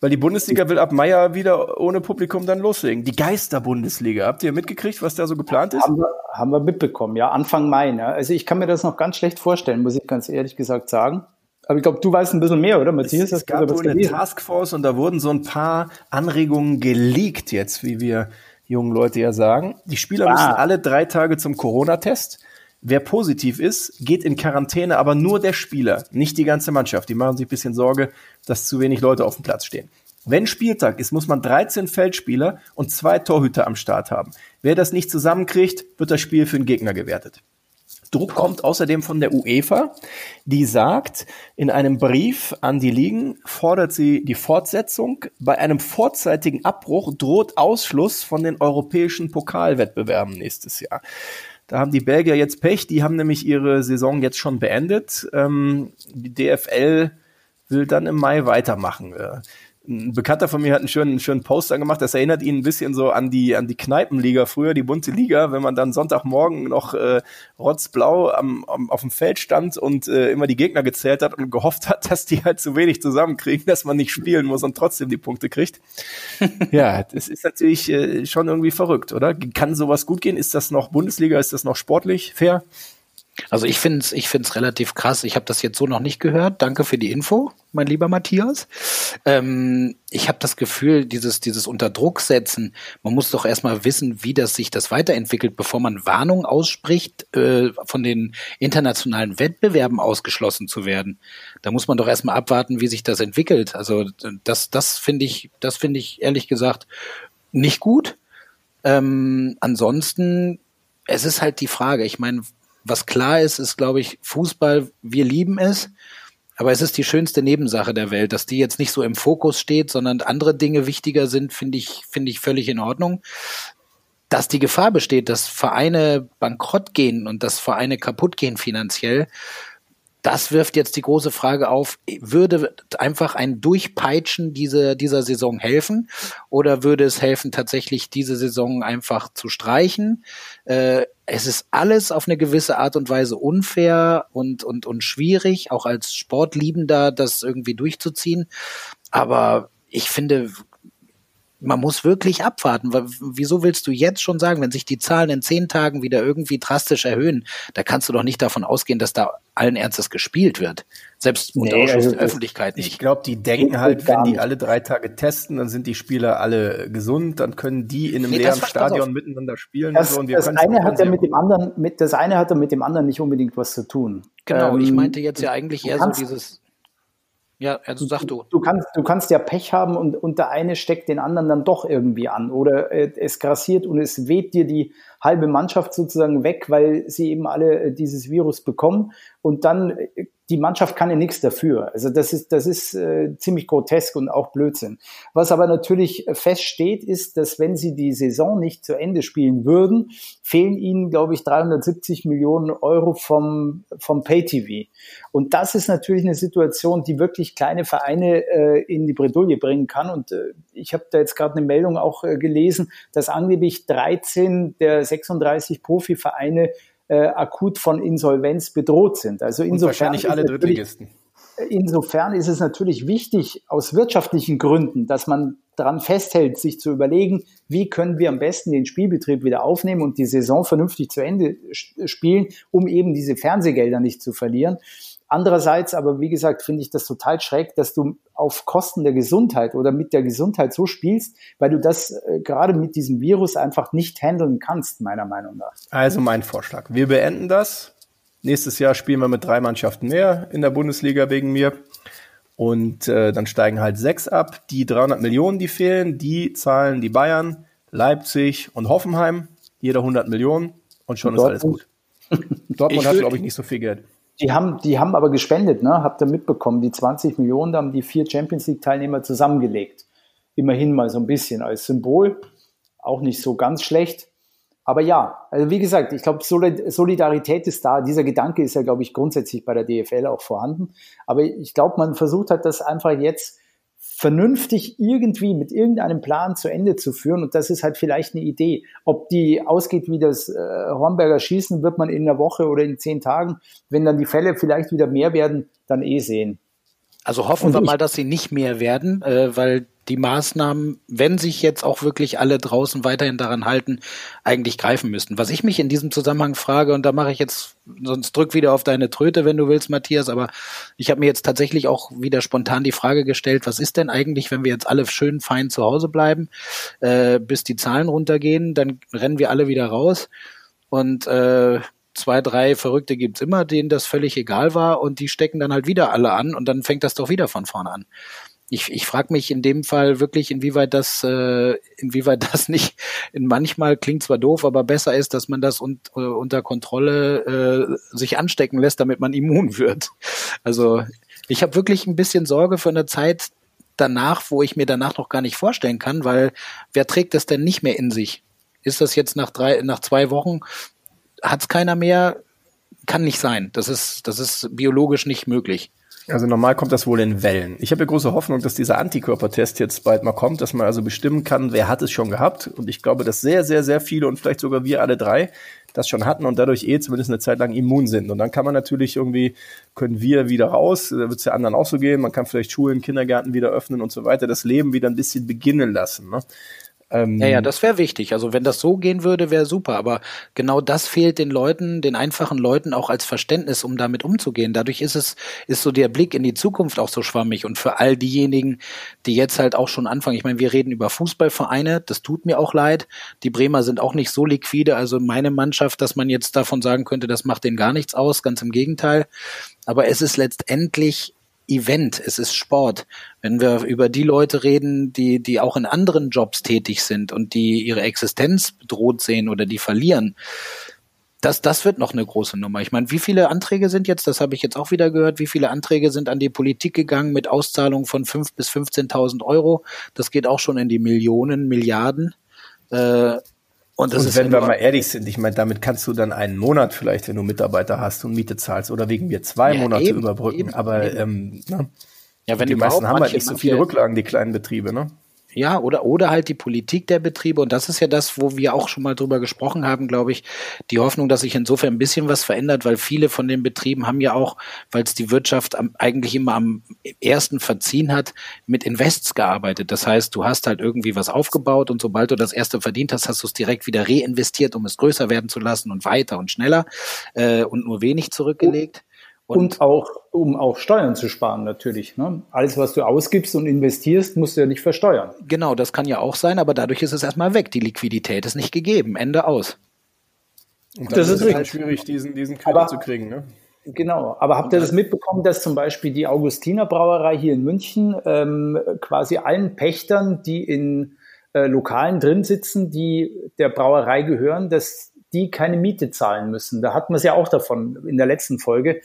Weil die Bundesliga will ab Mai wieder ohne Publikum dann loslegen. Die Geister-Bundesliga. Habt ihr mitgekriegt, was da so geplant ist? Haben wir, haben wir mitbekommen, ja, Anfang Mai. Ne? Also ich kann mir das noch ganz schlecht vorstellen, muss ich ganz ehrlich gesagt sagen. Aber ich glaube, du weißt ein bisschen mehr, oder Matthias? Es, es gab wohl eine Taskforce und da wurden so ein paar Anregungen geleakt jetzt, wie wir jungen Leute ja sagen. Die Spieler ah. müssen alle drei Tage zum Corona-Test. Wer positiv ist, geht in Quarantäne, aber nur der Spieler, nicht die ganze Mannschaft. Die machen sich ein bisschen Sorge, dass zu wenig Leute auf dem Platz stehen. Wenn Spieltag ist, muss man 13 Feldspieler und zwei Torhüter am Start haben. Wer das nicht zusammenkriegt, wird das Spiel für den Gegner gewertet. Druck kommt außerdem von der UEFA, die sagt, in einem Brief an die Ligen fordert sie die Fortsetzung. Bei einem vorzeitigen Abbruch droht Ausschluss von den europäischen Pokalwettbewerben nächstes Jahr. Da haben die Belgier jetzt Pech, die haben nämlich ihre Saison jetzt schon beendet. Ähm, die DFL will dann im Mai weitermachen. Ein Bekannter von mir hat einen schönen, einen schönen Post angemacht. Das erinnert ihn ein bisschen so an die, an die Kneipenliga früher, die bunte Liga, wenn man dann Sonntagmorgen noch äh, rotzblau am, am, auf dem Feld stand und äh, immer die Gegner gezählt hat und gehofft hat, dass die halt zu wenig zusammenkriegen, dass man nicht spielen muss und trotzdem die Punkte kriegt. ja, das ist natürlich äh, schon irgendwie verrückt, oder? Kann sowas gut gehen? Ist das noch Bundesliga? Ist das noch sportlich fair? Also ich finde es ich find's relativ krass. Ich habe das jetzt so noch nicht gehört. Danke für die Info, mein lieber Matthias. Ähm, ich habe das Gefühl, dieses, dieses Unterdruck setzen, man muss doch erstmal wissen, wie das sich das weiterentwickelt, bevor man Warnung ausspricht, äh, von den internationalen Wettbewerben ausgeschlossen zu werden. Da muss man doch erstmal abwarten, wie sich das entwickelt. Also das, das finde ich, das finde ich ehrlich gesagt nicht gut. Ähm, ansonsten, es ist halt die Frage, ich meine, was klar ist, ist, glaube ich, Fußball, wir lieben es, aber es ist die schönste Nebensache der Welt, dass die jetzt nicht so im Fokus steht, sondern andere Dinge wichtiger sind, finde ich, finde ich völlig in Ordnung. Dass die Gefahr besteht, dass Vereine bankrott gehen und dass Vereine kaputt gehen finanziell, das wirft jetzt die große Frage auf, würde einfach ein Durchpeitschen diese, dieser Saison helfen oder würde es helfen, tatsächlich diese Saison einfach zu streichen? Äh, es ist alles auf eine gewisse Art und Weise unfair und, und, und schwierig, auch als Sportliebender das irgendwie durchzuziehen. Aber ich finde, man muss wirklich abwarten. Wieso willst du jetzt schon sagen, wenn sich die Zahlen in zehn Tagen wieder irgendwie drastisch erhöhen, da kannst du doch nicht davon ausgehen, dass da allen Ernstes gespielt wird. Selbst unter nee, also der Öffentlichkeit nicht. Ich glaube, die denken halt, wenn die alle drei Tage testen, dann sind die Spieler alle gesund, dann können die in einem nee, leeren Stadion miteinander spielen. Das, so, das eine hat ja mit dem anderen, mit, das eine hat ja mit dem anderen nicht unbedingt was zu tun. Genau, ähm, ich meinte jetzt ja eigentlich eher so dieses ja, also sag du. Du kannst, du kannst ja Pech haben und, und der eine steckt den anderen dann doch irgendwie an oder äh, es grassiert und es weht dir die halbe Mannschaft sozusagen weg, weil sie eben alle äh, dieses Virus bekommen und dann äh, die Mannschaft kann ja nichts dafür. Also das ist, das ist äh, ziemlich grotesk und auch Blödsinn. Was aber natürlich feststeht, ist, dass wenn sie die Saison nicht zu Ende spielen würden, fehlen ihnen, glaube ich, 370 Millionen Euro vom, vom Pay-TV. Und das ist natürlich eine Situation, die wirklich kleine Vereine äh, in die Bredouille bringen kann. Und äh, ich habe da jetzt gerade eine Meldung auch äh, gelesen, dass angeblich 13 der 36 Profivereine äh, akut von Insolvenz bedroht sind. Also insofern wahrscheinlich alle Drittligisten. Insofern ist es natürlich wichtig, aus wirtschaftlichen Gründen, dass man daran festhält, sich zu überlegen, wie können wir am besten den Spielbetrieb wieder aufnehmen und die Saison vernünftig zu Ende spielen, um eben diese Fernsehgelder nicht zu verlieren. Andererseits aber, wie gesagt, finde ich das total schräg, dass du auf Kosten der Gesundheit oder mit der Gesundheit so spielst, weil du das äh, gerade mit diesem Virus einfach nicht handeln kannst, meiner Meinung nach. Also mein Vorschlag. Wir beenden das. Nächstes Jahr spielen wir mit drei Mannschaften mehr in der Bundesliga wegen mir. Und äh, dann steigen halt sechs ab. Die 300 Millionen, die fehlen, die zahlen die Bayern, Leipzig und Hoffenheim. Jeder 100 Millionen und schon und ist alles gut. Dortmund hat, glaube ich, nicht so viel Geld. Die haben, die haben aber gespendet, ne? Habt ihr mitbekommen? Die 20 Millionen, da haben die vier Champions League Teilnehmer zusammengelegt. Immerhin mal so ein bisschen als Symbol. Auch nicht so ganz schlecht. Aber ja, also wie gesagt, ich glaube, Solidarität ist da. Dieser Gedanke ist ja, glaube ich, grundsätzlich bei der DFL auch vorhanden. Aber ich glaube, man versucht hat das einfach jetzt vernünftig irgendwie mit irgendeinem Plan zu Ende zu führen. Und das ist halt vielleicht eine Idee. Ob die ausgeht wie das äh, Hornberger Schießen, wird man in einer Woche oder in zehn Tagen, wenn dann die Fälle vielleicht wieder mehr werden, dann eh sehen. Also hoffen wir mal, dass sie nicht mehr werden, äh, weil die Maßnahmen, wenn sich jetzt auch wirklich alle draußen weiterhin daran halten, eigentlich greifen müssten. Was ich mich in diesem Zusammenhang frage, und da mache ich jetzt, sonst drück wieder auf deine Tröte, wenn du willst, Matthias, aber ich habe mir jetzt tatsächlich auch wieder spontan die Frage gestellt, was ist denn eigentlich, wenn wir jetzt alle schön fein zu Hause bleiben, äh, bis die Zahlen runtergehen, dann rennen wir alle wieder raus und äh, zwei, drei Verrückte gibt's immer, denen das völlig egal war und die stecken dann halt wieder alle an und dann fängt das doch wieder von vorne an. Ich, ich frage mich in dem Fall wirklich, inwieweit das, äh, inwieweit das nicht in manchmal klingt zwar doof, aber besser ist, dass man das un, äh, unter Kontrolle äh, sich anstecken lässt, damit man immun wird. Also ich habe wirklich ein bisschen Sorge für eine Zeit danach, wo ich mir danach noch gar nicht vorstellen kann, weil wer trägt das denn nicht mehr in sich? Ist das jetzt nach drei, nach zwei Wochen hat es keiner mehr, kann nicht sein. Das ist, das ist biologisch nicht möglich. Also normal kommt das wohl in Wellen. Ich habe ja große Hoffnung, dass dieser Antikörpertest jetzt bald mal kommt, dass man also bestimmen kann, wer hat es schon gehabt. Und ich glaube, dass sehr, sehr, sehr viele und vielleicht sogar wir alle drei das schon hatten und dadurch eh zumindest eine Zeit lang immun sind. Und dann kann man natürlich irgendwie, können wir wieder raus, da wird es ja anderen auch so gehen, man kann vielleicht Schulen, Kindergärten wieder öffnen und so weiter, das Leben wieder ein bisschen beginnen lassen. Ne? Ähm, ja, ja, das wäre wichtig. Also wenn das so gehen würde, wäre super. Aber genau das fehlt den Leuten, den einfachen Leuten auch als Verständnis, um damit umzugehen. Dadurch ist es, ist so der Blick in die Zukunft auch so schwammig. Und für all diejenigen, die jetzt halt auch schon anfangen, ich meine, wir reden über Fußballvereine, das tut mir auch leid. Die Bremer sind auch nicht so liquide. Also meine Mannschaft, dass man jetzt davon sagen könnte, das macht denen gar nichts aus. Ganz im Gegenteil. Aber es ist letztendlich Event, es ist Sport. Wenn wir über die Leute reden, die, die auch in anderen Jobs tätig sind und die ihre Existenz bedroht sehen oder die verlieren, das, das wird noch eine große Nummer. Ich meine, wie viele Anträge sind jetzt, das habe ich jetzt auch wieder gehört, wie viele Anträge sind an die Politik gegangen mit Auszahlung von 5.000 bis 15.000 Euro? Das geht auch schon in die Millionen, Milliarden. Äh, und, und wenn wir mal ehrlich sind, ich meine, damit kannst du dann einen Monat vielleicht, wenn du Mitarbeiter hast und Miete zahlst, oder wegen mir zwei ja, Monate eben, überbrücken. Eben, Aber eben. Ähm, ne? ja, wenn die meisten haben halt nicht so viele Rücklagen, die kleinen Betriebe, ne? Ja, oder, oder halt die Politik der Betriebe. Und das ist ja das, wo wir auch schon mal drüber gesprochen haben, glaube ich, die Hoffnung, dass sich insofern ein bisschen was verändert, weil viele von den Betrieben haben ja auch, weil es die Wirtschaft am, eigentlich immer am ersten verziehen hat, mit Invests gearbeitet. Das heißt, du hast halt irgendwie was aufgebaut und sobald du das erste verdient hast, hast du es direkt wieder reinvestiert, um es größer werden zu lassen und weiter und schneller äh, und nur wenig zurückgelegt. Und, und, auch, um auch Steuern zu sparen, natürlich. Ne? Alles, was du ausgibst und investierst, musst du ja nicht versteuern. Genau, das kann ja auch sein, aber dadurch ist es erstmal weg. Die Liquidität ist nicht gegeben. Ende aus. Und das ist halt schwierig, diesen, diesen Kredit zu kriegen. Ne? Genau, aber habt ihr das mitbekommen, dass zum Beispiel die Augustiner Brauerei hier in München ähm, quasi allen Pächtern, die in äh, Lokalen drin sitzen, die der Brauerei gehören, dass die keine Miete zahlen müssen. Da hatten wir es ja auch davon in der letzten Folge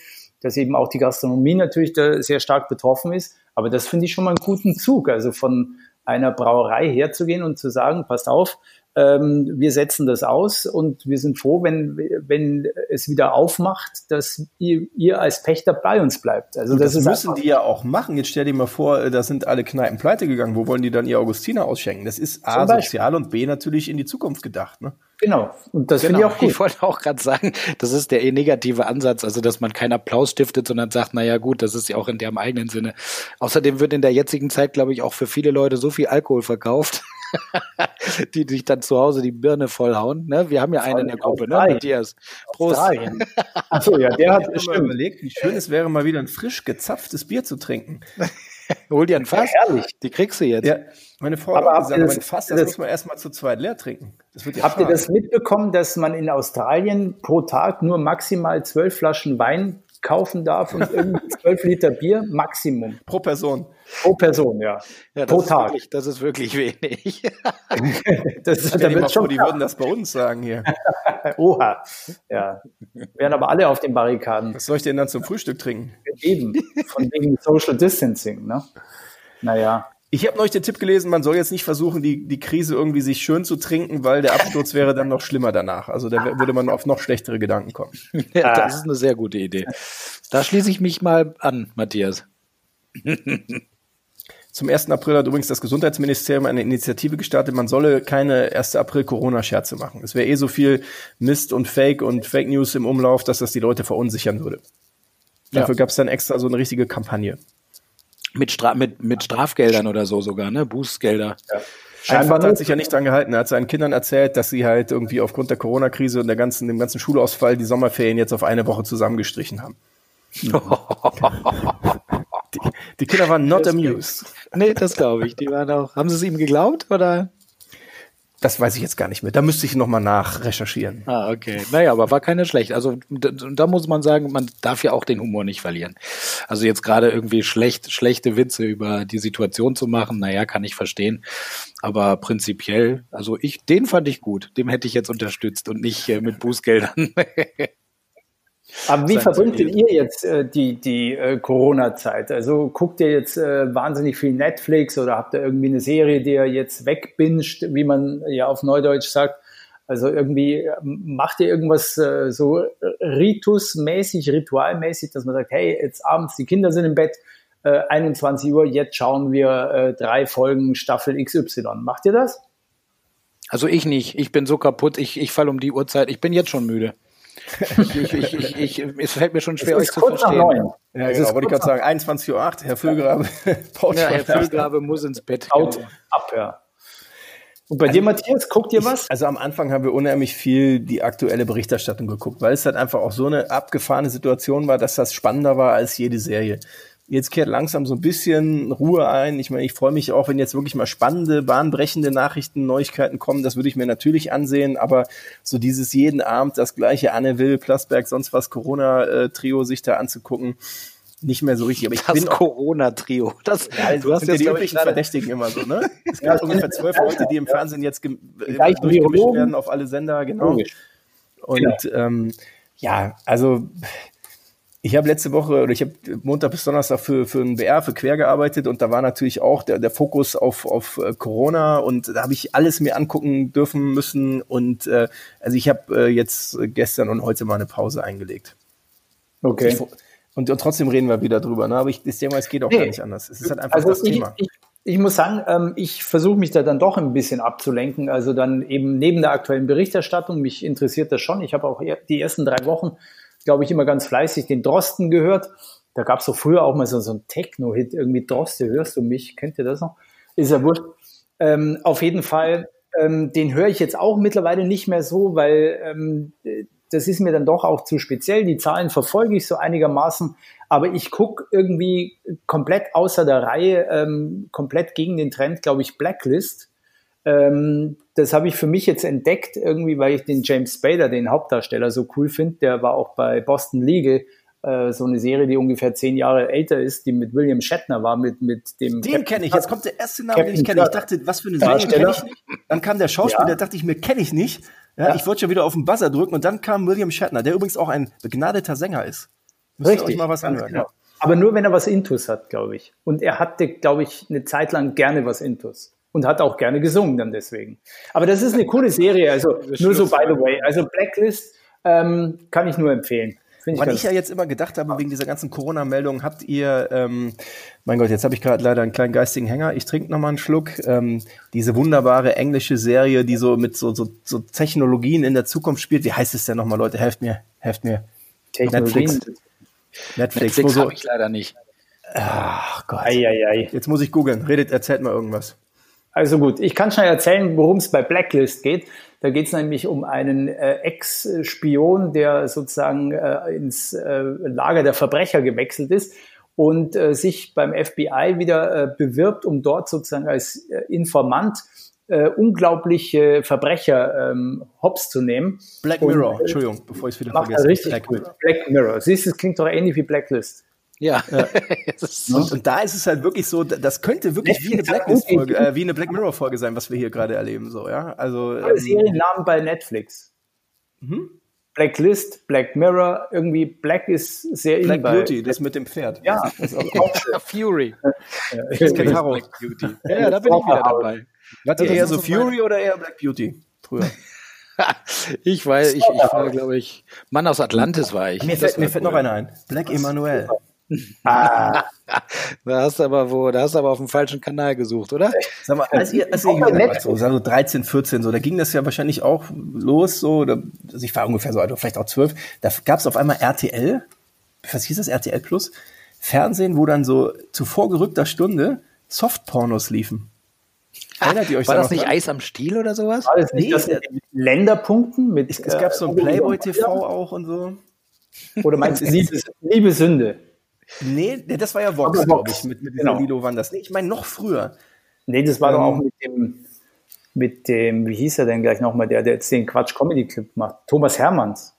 dass eben auch die Gastronomie natürlich da sehr stark betroffen ist. Aber das finde ich schon mal einen guten Zug, also von einer Brauerei herzugehen und zu sagen, passt auf, ähm, wir setzen das aus und wir sind froh, wenn, wenn es wieder aufmacht, dass ihr, ihr als Pächter bei uns bleibt. Also das, das müssen die ja auch machen. Jetzt stell dir mal vor, äh, da sind alle Kneipen pleite gegangen. Wo wollen die dann ihr Augustiner ausschenken? Das ist A, sozial und B, natürlich in die Zukunft gedacht. Ne? Genau. Und das genau. finde ich auch gut. Ich wollte auch gerade sagen, das ist der eh negative Ansatz, also dass man keinen Applaus stiftet, sondern sagt, na ja gut, das ist ja auch in deren eigenen Sinne. Außerdem wird in der jetzigen Zeit, glaube ich, auch für viele Leute so viel Alkohol verkauft, die sich dann zu Hause die Birne vollhauen. Ne? Wir haben ja einen in der Gruppe, ne? Matthias. Prost. Achso, ja, der hat bestimmt überlegt, wie schön es wäre, mal wieder ein frisch gezapftes Bier zu trinken. Hol dir ein Fass. Ja, ehrlich. Die kriegst du jetzt. Ja. Meine Frau hat gesagt, das, mein Fass, das, das muss man erstmal zu zweit leer trinken. Ja habt ihr das mitbekommen, dass man in Australien pro Tag nur maximal zwölf Flaschen Wein kaufen darf und irgendwie 12 Liter Bier Maximum. Pro Person. Pro Person, ja. ja Pro Tag. Wirklich, das ist wirklich wenig. das ist, da wird schon die würden das bei uns sagen hier. Oha. Ja. Wären aber alle auf den Barrikaden. Was soll ich denn dann zum Frühstück trinken? Eben. Von wegen Social Distancing, ne? Naja. Ich habe neulich den Tipp gelesen, man soll jetzt nicht versuchen, die, die Krise irgendwie sich schön zu trinken, weil der Absturz wäre dann noch schlimmer danach. Also da würde man auf noch schlechtere Gedanken kommen. Ja, das ist eine sehr gute Idee. Da schließe ich mich mal an, Matthias. Zum 1. April hat übrigens das Gesundheitsministerium eine Initiative gestartet, man solle keine 1. April Corona-Scherze machen. Es wäre eh so viel Mist und Fake und Fake News im Umlauf, dass das die Leute verunsichern würde. Dafür ja. gab es dann extra so eine richtige Kampagne. Mit, Stra mit, mit Strafgeldern oder so sogar, ne? Bußgelder. Ja. Scheinbar hat sich ja nicht dran gehalten. Er hat seinen Kindern erzählt, dass sie halt irgendwie aufgrund der Corona-Krise und der ganzen, dem ganzen Schulausfall die Sommerferien jetzt auf eine Woche zusammengestrichen haben. die, Kinder waren not amused. Nee, das glaube ich. Die waren auch. Haben sie es ihm geglaubt oder? Das weiß ich jetzt gar nicht mehr. Da müsste ich nochmal nachrecherchieren. Ah, okay. Naja, aber war keine schlecht. Also da, da, muss man sagen, man darf ja auch den Humor nicht verlieren. Also jetzt gerade irgendwie schlecht, schlechte Witze über die Situation zu machen, naja, kann ich verstehen. Aber prinzipiell, also ich, den fand ich gut. Dem hätte ich jetzt unterstützt und nicht äh, mit Bußgeldern. Aber wie verbringt ihr jetzt äh, die, die äh, Corona-Zeit? Also guckt ihr jetzt äh, wahnsinnig viel Netflix oder habt ihr irgendwie eine Serie, die ihr jetzt wegbinscht, wie man ja auf Neudeutsch sagt? Also irgendwie ähm, macht ihr irgendwas äh, so ritusmäßig, ritualmäßig, dass man sagt, hey, jetzt abends, die Kinder sind im Bett, äh, 21 Uhr, jetzt schauen wir äh, drei Folgen Staffel XY. Macht ihr das? Also ich nicht. Ich bin so kaputt. Ich, ich falle um die Uhrzeit. Ich bin jetzt schon müde. Ich, ich, ich, ich, es fällt mir schon schwer, euch zu verstehen. Ja, genau, wollte ich gerade sagen, 21.08 Uhr, Herr Füllgrabe. ja, Herr Füllgrabe muss ins Bett. Haut ab, ja. Und bei also, dir, Matthias, guckt ihr was? also am Anfang haben wir unheimlich viel die aktuelle Berichterstattung geguckt, weil es halt einfach auch so eine abgefahrene Situation war, dass das spannender war als jede Serie. Jetzt kehrt langsam so ein bisschen Ruhe ein. Ich meine, ich freue mich auch, wenn jetzt wirklich mal spannende, bahnbrechende Nachrichten, Neuigkeiten kommen. Das würde ich mir natürlich ansehen. Aber so dieses jeden Abend das gleiche Anne Will, Plasberg, sonst was Corona-Trio sich da anzugucken, nicht mehr so richtig. Aber ich das bin Corona-Trio. Das, ja, du hast ja die üblichen Verdächtigen immer so, ne? Es gibt ungefähr zwölf Leute, die im Fernsehen jetzt äh, durchgemischt werden auf alle Sender, genau. Und ähm, ja, also ich habe letzte Woche oder ich habe Montag bis Donnerstag für, für ein BR, für Quer gearbeitet und da war natürlich auch der, der Fokus auf, auf äh, Corona und da habe ich alles mir angucken dürfen müssen und äh, also ich habe äh, jetzt gestern und heute mal eine Pause eingelegt. Okay. Ich, und, und, trotzdem reden wir wieder drüber, ne? aber ich, das Thema, es geht auch nee. gar nicht anders. Es ist halt einfach also das ich, Thema. Ich, ich muss sagen, ähm, ich versuche mich da dann doch ein bisschen abzulenken. Also dann eben neben der aktuellen Berichterstattung, mich interessiert das schon. Ich habe auch die ersten drei Wochen glaube ich, immer ganz fleißig den Drosten gehört. Da gab es so früher auch mal so, so ein Techno-Hit, irgendwie Droste, hörst du mich? Kennt ihr das noch? Ist ja wurscht. Ähm, auf jeden Fall, ähm, den höre ich jetzt auch mittlerweile nicht mehr so, weil ähm, das ist mir dann doch auch zu speziell. Die Zahlen verfolge ich so einigermaßen, aber ich gucke irgendwie komplett außer der Reihe, ähm, komplett gegen den Trend, glaube ich, Blacklist. Ähm, das habe ich für mich jetzt entdeckt, irgendwie, weil ich den James Spader, den Hauptdarsteller, so cool finde. Der war auch bei Boston Legal, äh, so eine Serie, die ungefähr zehn Jahre älter ist, die mit William Shatner war, mit, mit dem. Den kenne ich. Jetzt kommt der erste Name, Captain den ich kenne. Ich dachte, was für eine Serie kenne ich nicht. Dann kam der Schauspieler, ja. dachte ich mir, kenne ich nicht. Ja, ja. Ich wollte schon wieder auf den Buzzer drücken und dann kam William Shatner, der übrigens auch ein begnadeter Sänger ist. Müsst Richtig. euch mal was anhören. Genau. Aber nur, wenn er was Intus hat, glaube ich. Und er hatte, glaube ich, eine Zeit lang gerne was Intus und hat auch gerne gesungen dann deswegen. Aber das ist eine coole Serie, also nur so by the way. Also Blacklist ähm, kann ich nur empfehlen. Ich Was ich ja jetzt immer gedacht habe, wegen dieser ganzen Corona-Meldung, habt ihr, ähm, mein Gott, jetzt habe ich gerade leider einen kleinen geistigen Hänger, ich trinke nochmal einen Schluck, ähm, diese wunderbare englische Serie, die so mit so, so, so Technologien in der Zukunft spielt. Wie heißt es denn nochmal, Leute? Helft mir, helft mir. Netflix. Netflix, Netflix habe ich leider nicht. Ach Gott. Ei, ei, ei. Jetzt muss ich googeln. Redet, erzählt mal irgendwas. Also gut, ich kann schnell erzählen, worum es bei Blacklist geht. Da geht es nämlich um einen äh, Ex-Spion, der sozusagen äh, ins äh, Lager der Verbrecher gewechselt ist und äh, sich beim FBI wieder äh, bewirbt, um dort sozusagen als äh, Informant äh, unglaubliche Verbrecher ähm, hops zu nehmen. Black Mirror, und, äh, Entschuldigung, bevor ich es wieder vergesse. Richtig Black, Black Mirror. Siehst du, es klingt doch ähnlich wie Blacklist. Ja. ja. und, und, da ist es halt wirklich so, das könnte wirklich wie eine Blacklist-Folge, äh, wie eine Black Mirror-Folge sein, was wir hier gerade erleben, so, ja. Also. Ähm, Seriennamen bei Netflix. Mhm. Blacklist, Black Mirror, irgendwie Black ist sehr Black Beauty, das mit dem Pferd. Ja, das ist auch. Fury. Ja, ich kenne Black Beauty. Ja, ja, da bin ich wieder dabei. Wart ihr eher so Fury oder eher Black Beauty früher? ich war, ich, ich war, glaube ich, Mann aus Atlantis war ich. Mir fällt, mir fällt noch einer ein. Black Emanuel. Ah. da hast du aber wo, da hast du aber auf dem falschen Kanal gesucht, oder? Sag mal, als ihr, als ihr jünger wart, so, so 13, 14, so, da ging das ja wahrscheinlich auch los, so, oder, also ich war ungefähr so, also vielleicht auch 12, da gab es auf einmal RTL, was hieß das, RTL Plus? Fernsehen, wo dann so zu vorgerückter Stunde Softpornos liefen. Erinnert ihr euch War da das nicht dran? Eis am Stiel oder sowas? War das nicht nee, das mit Länderpunkten? Mit, es, es gab so ein äh, Playboy TV auch und so. Oder meinst du Liebe, Liebe Sünde? Nee, das war ja Vox, glaube ich, mit, mit genau. Lilo Wanders. Nee, ich meine noch früher. Nee, das war ähm, doch auch mit dem, mit dem, wie hieß er denn gleich nochmal, der, der jetzt den Quatsch-Comedy-Clip macht? Thomas Hermanns.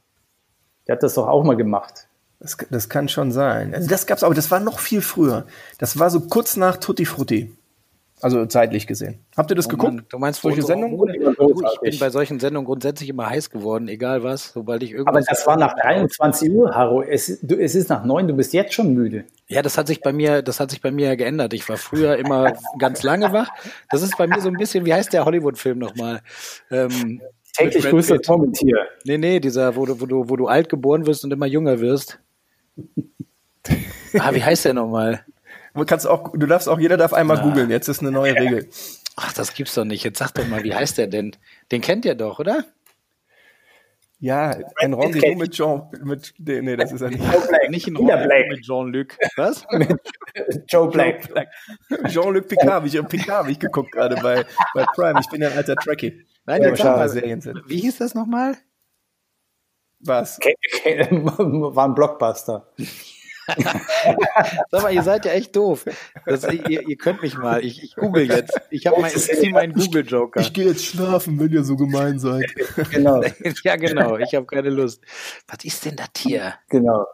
Der hat das doch auch mal gemacht. Das, das kann schon sein. Also das gab's, aber das war noch viel früher. Das war so kurz nach Tutti Frutti. Also zeitlich gesehen. Habt ihr das oh geguckt? Mann, du meinst solche Sendungen? ich bin bei solchen Sendungen grundsätzlich immer heiß geworden, egal was, sobald ich irgendwas. Aber das war nach 23 Uhr, Haro. Es, du, es ist nach neun, du bist jetzt schon müde. Ja, das hat sich bei mir, das hat sich bei mir geändert. Ich war früher immer ganz lange wach. Das ist bei mir so ein bisschen, wie heißt der Hollywood-Film nochmal? Ähm, Täglich grüßt das. Murmeltier. Nee, nee, dieser, wo du, wo du, wo du alt geboren wirst und immer jünger wirst. ah, wie heißt der nochmal? Du kannst auch, du darfst auch, jeder darf einmal googeln. Jetzt ist eine neue Regel. Ach, das gibt's doch nicht. Jetzt sag doch mal, wie heißt der denn? Den kennt ihr doch, oder? Ja, ein Rendezvous mit Jean, mit, nee, nee, das ist er nicht. Joe Black. Nicht in Killer Ordnung Black. mit Jean-Luc. Was? Joe Black. Jean-Luc Picard, habe ich, Picard habe ich geguckt gerade bei, bei Prime. Ich bin ja ein alter Trekkie. Nein, Ja, jetzt klar, wie hieß das nochmal? Was? Okay, okay, War ein Blockbuster. Sag mal, ihr seid ja echt doof. Das, ihr, ihr könnt mich mal. Ich, ich google jetzt. Ich habe mein, ich zieh meinen Google-Joker. gehe jetzt schlafen, wenn ihr so gemein seid. Genau, Ja, genau. Ich habe keine Lust. Was ist denn das hier? genau.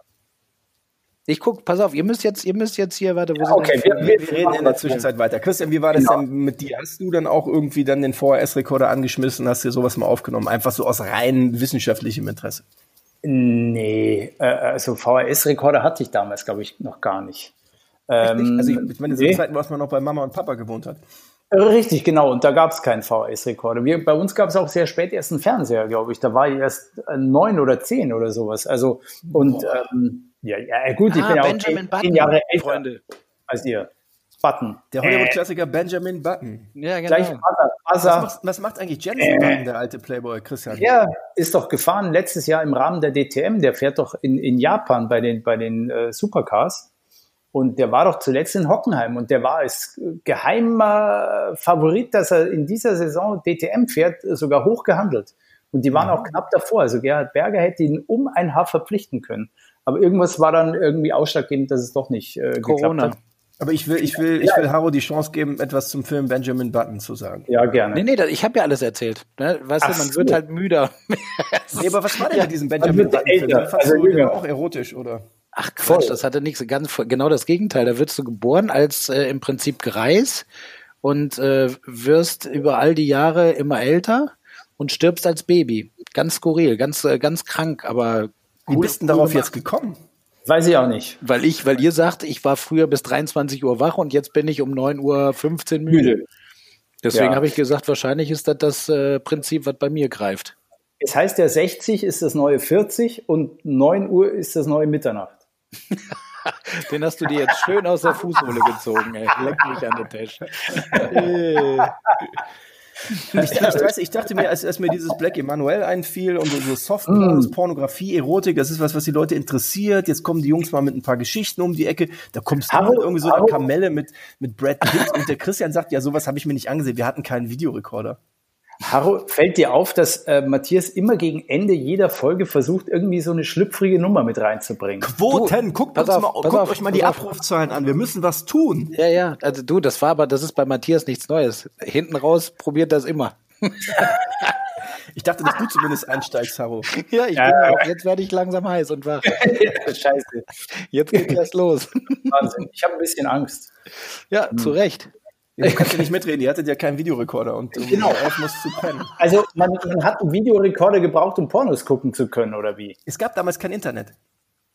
Ich guck, pass auf, ihr müsst jetzt, ihr müsst jetzt hier, warte, wo sind Okay, denn- wir, Wir reden in der Zwischenzeit weiter. Christian, wie war das Genau. denn mit dir? Hast du dann auch irgendwie dann den VHS-Rekorder angeschmissen, hast dir sowas mal aufgenommen? Einfach so aus rein wissenschaftlichem Interesse. Nee, äh, also VHS-Rekorder hatte ich damals, glaube ich, noch gar nicht. Ähm, Also ich, ich meine, so nee. Zeiten, was man noch bei Mama und Papa gewohnt hat. Richtig, genau. Und da gab es keinen VHS-Rekorder. Wir- Bei uns gab es auch sehr spät erst einen Fernseher, glaube ich. Da war ich erst äh, neun oder zehn oder sowas. Also, und ähm, ja, ja, gut, ich Ah, bin ja auch Benjamin zehn, Button, zehn Jahre älter Freunde. als ihr. Button. Der Hollywood-Klassiker Benjamin Button. Ja, genau. Gleich Buzzer. Was Buzzer. macht, was macht eigentlich Jensen Button, der alte Playboy, Christian? Der ist doch gefahren letztes Jahr im Rahmen der DTM. Der fährt doch in, in Japan bei den, bei den äh, Supercars. Und der war doch zuletzt in Hockenheim und der war als geheimer Favorit, dass er in dieser Saison DTM fährt, sogar hoch gehandelt. Und die waren auch knapp davor. Also Gerhard Berger hätte ihn um ein Haar verpflichten können. Aber irgendwas war dann irgendwie ausschlaggebend, dass es doch nicht äh, geklappt Corona. hat. Aber ich will, ich will, ich will Haro die Chance geben, etwas zum Film Benjamin Button zu sagen. Ja, gerne. Nee, nee, ich habe ja alles erzählt. Ne? Weißt Ach du, man so. wird halt müder. Nee, aber was war denn mit diesem Benjamin Button-Film? älter, Den fandst also du auch erotisch, oder? Ach Quatsch, Voll. das hatte nichts, ganz genau das Gegenteil. Da wirst du geboren als äh, im Prinzip Greis und äh, wirst über all die Jahre immer älter und stirbst als Baby. Ganz skurril, ganz, äh, ganz krank, aber Wie bist du denn darauf jetzt gekommen? Weiß ich auch nicht. weil ich, weil ihr sagt, ich war früher bis 23 Uhr wach und jetzt bin ich um 9 Uhr 15 müde. Müde. Deswegen Ja. habe ich gesagt, wahrscheinlich ist das das äh, Prinzip, was bei mir greift. Es heißt ja 60 ist das neue 40 und 9 Uhr ist das neue Mitternacht. Den hast du dir jetzt schön aus der Fußsohle gezogen, ey. Leck mich an der Tasche. Ich, ich, weiß, ich dachte mir, als, als mir dieses Black Emanuel einfiel und so, so Softpornos, Pornografie, Erotik, das ist was, was die Leute interessiert. Jetzt kommen die Jungs mal mit ein paar Geschichten um die Ecke. Da kommst du Haro, mit irgendwie so einer Haro. Kamelle mit, mit Brad Pitt und der Christian sagt, ja, sowas habe ich mir nicht angesehen. Wir hatten keinen Videorekorder. Haro, fällt dir auf, dass äh, Matthias immer gegen Ende jeder Folge versucht, irgendwie so eine schlüpfrige Nummer mit reinzubringen? Quoten, guckt, pass uns auf, mal, guckt auf, euch mal die auf. Abrufzahlen an. Wir müssen was tun. Ja, ja, also du, das war aber, das ist bei Matthias nichts Neues. Hinten raus probiert das immer. Ich dachte, dass du zumindest einsteigst, Haro. Ja, ich Ja. bin auch, jetzt werde ich langsam heiß und wach. Scheiße, Jetzt geht das los. Wahnsinn. Ich habe ein bisschen Angst. Ja, zu Recht. Ja, du kannst ja nicht mitreden, ihr hattet ja keinen Videorekorder und um Genau. elf musst du pennen. Also man, man hat einen Videorekorder gebraucht, um Pornos gucken zu können, oder wie? Es gab damals kein Internet.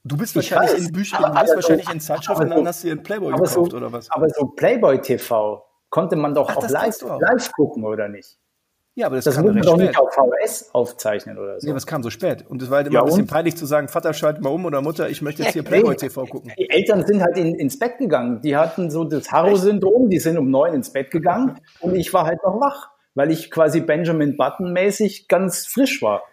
Du bist Ich wahrscheinlich weiß, in Büchern, du bist aber wahrscheinlich so- in Zeitschriften, so- dann hast du dir einen Playboy Aber so, gekauft oder was? aber so Playboy TV konnte man doch Ach, auch live, live gucken, oder nicht? Ja, aber das, Das kam muss man doch spät. nicht auf VHS aufzeichnen oder so. Nee, das kam so spät. Und es war halt immer Ja, ein bisschen und? peinlich zu sagen, Vater, schalt mal um oder Mutter, ich möchte jetzt hier. Playboy TV gucken. Die Eltern sind halt in, ins Bett gegangen. Die hatten so das Harrow-Syndrom, die sind um neun ins Bett gegangen und ich war halt noch wach, weil ich quasi Benjamin Button-mäßig ganz frisch war.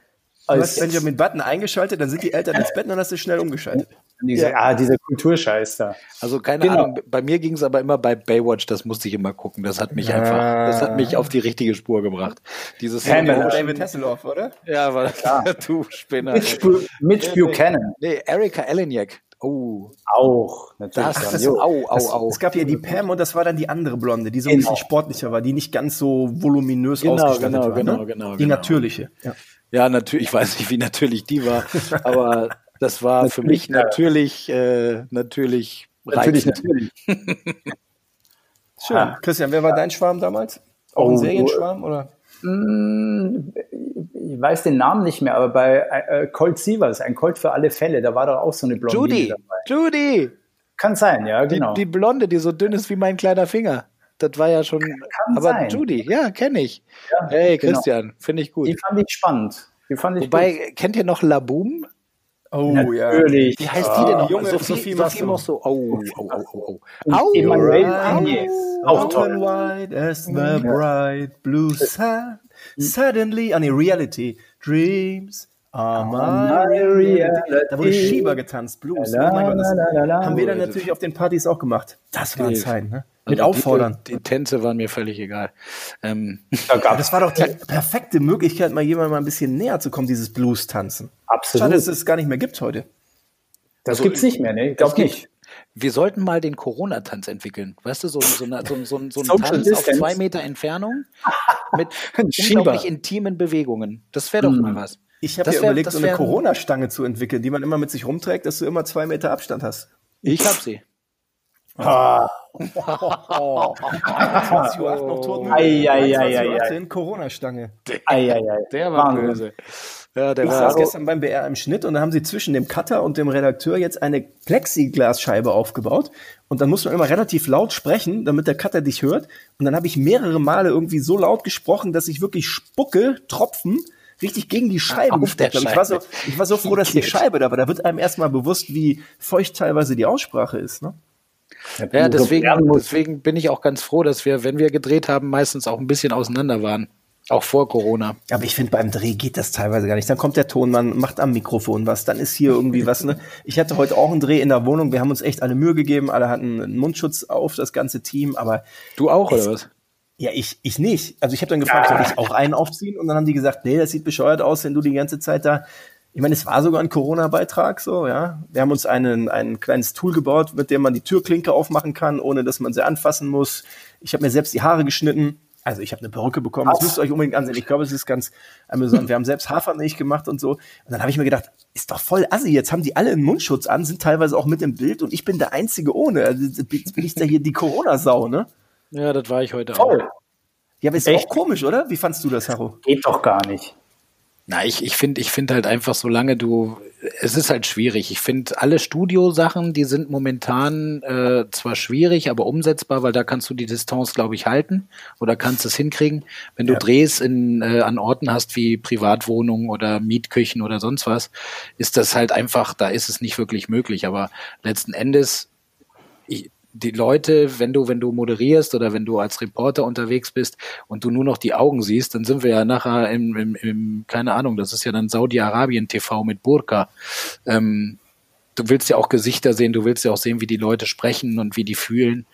Du hast Benjamin Button eingeschaltet, dann sind die Eltern ins Bett und dann hast du schnell umgeschaltet. Diese, ah, dieser Kulturscheiß da. Also keine Genau. Ahnung, bei mir ging es aber immer bei Baywatch, das musste ich immer gucken. Das hat mich einfach, das hat mich auf die richtige Spur gebracht. Dieses. Oh, David Hasselhoff, oder? Ja, aber du Spinner. Mitch, Mitch Buchanan Nee, Erika Eleniak. Oh, auch. Natürlich. das, das au, au, Das, au. es gab ja die Pam und das war dann die andere Blonde, die so ein Genau. bisschen sportlicher war, die nicht ganz so voluminös Genau, ausgestattet genau, war. genau, ne? genau, Die genau. natürliche. Ja. Ja, natürlich, ich weiß nicht, wie natürlich die war, aber das war für mich Natürlich, natürlich, äh, natürlich, Natürlich, reizend. natürlich. Schön. Ah. Christian, wer war dein Schwarm damals? Auch ein Oh, Serienschwarm, oder? Ich weiß den Namen nicht mehr, aber bei äh, Colt Sievers, ein Colt für alle Fälle, da war doch auch so eine Blondine Judy, dabei. Judy, Kann sein, ja, die, genau. die Blonde, die so dünn ist wie mein kleiner Finger. das war ja schon. Kann aber sein. Judy, ja, kenne ich. Ja, hey, genau. Christian, finde ich gut. Die fand ich spannend. Die fand ich Wobei, kennt ihr noch Laboom? Oh Natürlich. Wie heißt die Ah, denn noch? Junge, Sophie, Sophie Sophie. Mosso. Oh, oh, oh, oh, oh. Au, Emanuel right. Agnes. Auch toll. white as the bright blue sun. Suddenly, ah nee, Reality. Dreams are my reality. Da wurde Schieber getanzt, Blues. Oh mein Gott, das haben wir dann natürlich auf den Partys auch gemacht. Das waren Dave. Zeiten, ne? Mit Also Auffordern. Die, die Tänze waren mir völlig egal. Ähm, Das war doch die perfekte Möglichkeit, mal jemandem mal ein bisschen näher zu kommen, dieses Blues-Tanzen. Absolut. Schade, dass es gar nicht mehr gibt heute. Das gibt's nicht mehr, ne? Ich glaube nicht. wir sollten mal den Corona-Tanz entwickeln. Weißt du, so, so, eine, so, so, so ein Tanz auf zwei Meter Entfernung mit unglaublich intimen Bewegungen. Das wäre doch mal was. Ich habe ja überlegt, so eine Corona-Stange zu entwickeln, die man immer mit sich rumträgt, dass du immer zwei Meter Abstand hast. Ich hab sie. Ah, 20 Uhr noch tot. Ei, ei, ei, ei, ei. Corona-Stange. Der war böse. Ja, der Ich war. saß gestern beim BR im Schnitt und da haben sie zwischen dem Cutter und dem Redakteur jetzt eine Plexiglasscheibe aufgebaut. Und dann muss man immer relativ laut sprechen, damit der Cutter dich hört. Und dann habe ich mehrere Male irgendwie so laut gesprochen, dass ich wirklich Spucke, Tropfen, richtig gegen die Scheibe Auf gespuckt habe. Ich war so, ich war so froh, dass die Scheibe da war. Da wird einem erstmal bewusst, wie feucht teilweise die Aussprache ist. Ne? Ja, deswegen, deswegen bin ich auch ganz froh, dass wir, wenn wir gedreht haben, meistens auch ein bisschen auseinander waren. Auch vor Corona. Aber ich finde, beim Dreh geht das teilweise gar nicht. Dann kommt der Tonmann, macht am Mikrofon was, dann ist hier irgendwie was. Ne? Ich hatte heute auch einen Dreh in der Wohnung. Wir haben uns echt alle Mühe gegeben. Alle hatten einen Mundschutz auf, das ganze Team. Aber Du auch, Es- oder was? ja, ich, ich nicht. Also ich habe dann gefragt, soll ich auch einen aufziehen? Und dann haben die gesagt, nee, das sieht bescheuert aus, wenn du die ganze Zeit da. Ich meine, es war sogar ein Corona-Beitrag, so, ja. Wir haben uns einen, ein kleines Tool gebaut, mit dem man die Türklinke aufmachen kann, ohne dass man sie anfassen muss. Ich habe mir selbst die Haare geschnitten. Also ich habe eine Perücke bekommen. Das müsst ihr euch unbedingt ansehen. Ich glaube, es ist ganz amüsant. Wir haben selbst Hafermilch gemacht und so. Und dann habe ich mir gedacht, ist doch voll assi. Jetzt haben die alle einen Mundschutz an, sind teilweise auch mit im Bild und ich bin der Einzige ohne. Also jetzt bin ich da hier die Corona-Sau, ne? Ja, das war ich heute auch. Toll. Ja, aber ist Echt? auch komisch, oder? Wie fandst du das, Harro? Geht doch gar nicht. Na, ich, ich finde ich finde halt einfach, solange du, es ist halt schwierig. Ich finde alle Studiosachen, die sind momentan äh, zwar schwierig, aber umsetzbar, weil da kannst du die Distanz, glaube ich, halten oder kannst es hinkriegen. Wenn du Ja. Drehs in, äh, an Orten hast wie Privatwohnungen oder Mietküchen oder sonst was, ist das halt einfach, da ist es nicht wirklich möglich. Aber letzten Endes, ich, die Leute, wenn du, wenn du moderierst oder wenn du als Reporter unterwegs bist und du nur noch die Augen siehst, dann sind wir ja nachher im, im, im keine Ahnung, das ist ja dann Saudi-Arabien TV mit Burka. Ähm, du willst ja auch Gesichter sehen, du willst ja auch sehen, wie die Leute sprechen und wie die fühlen.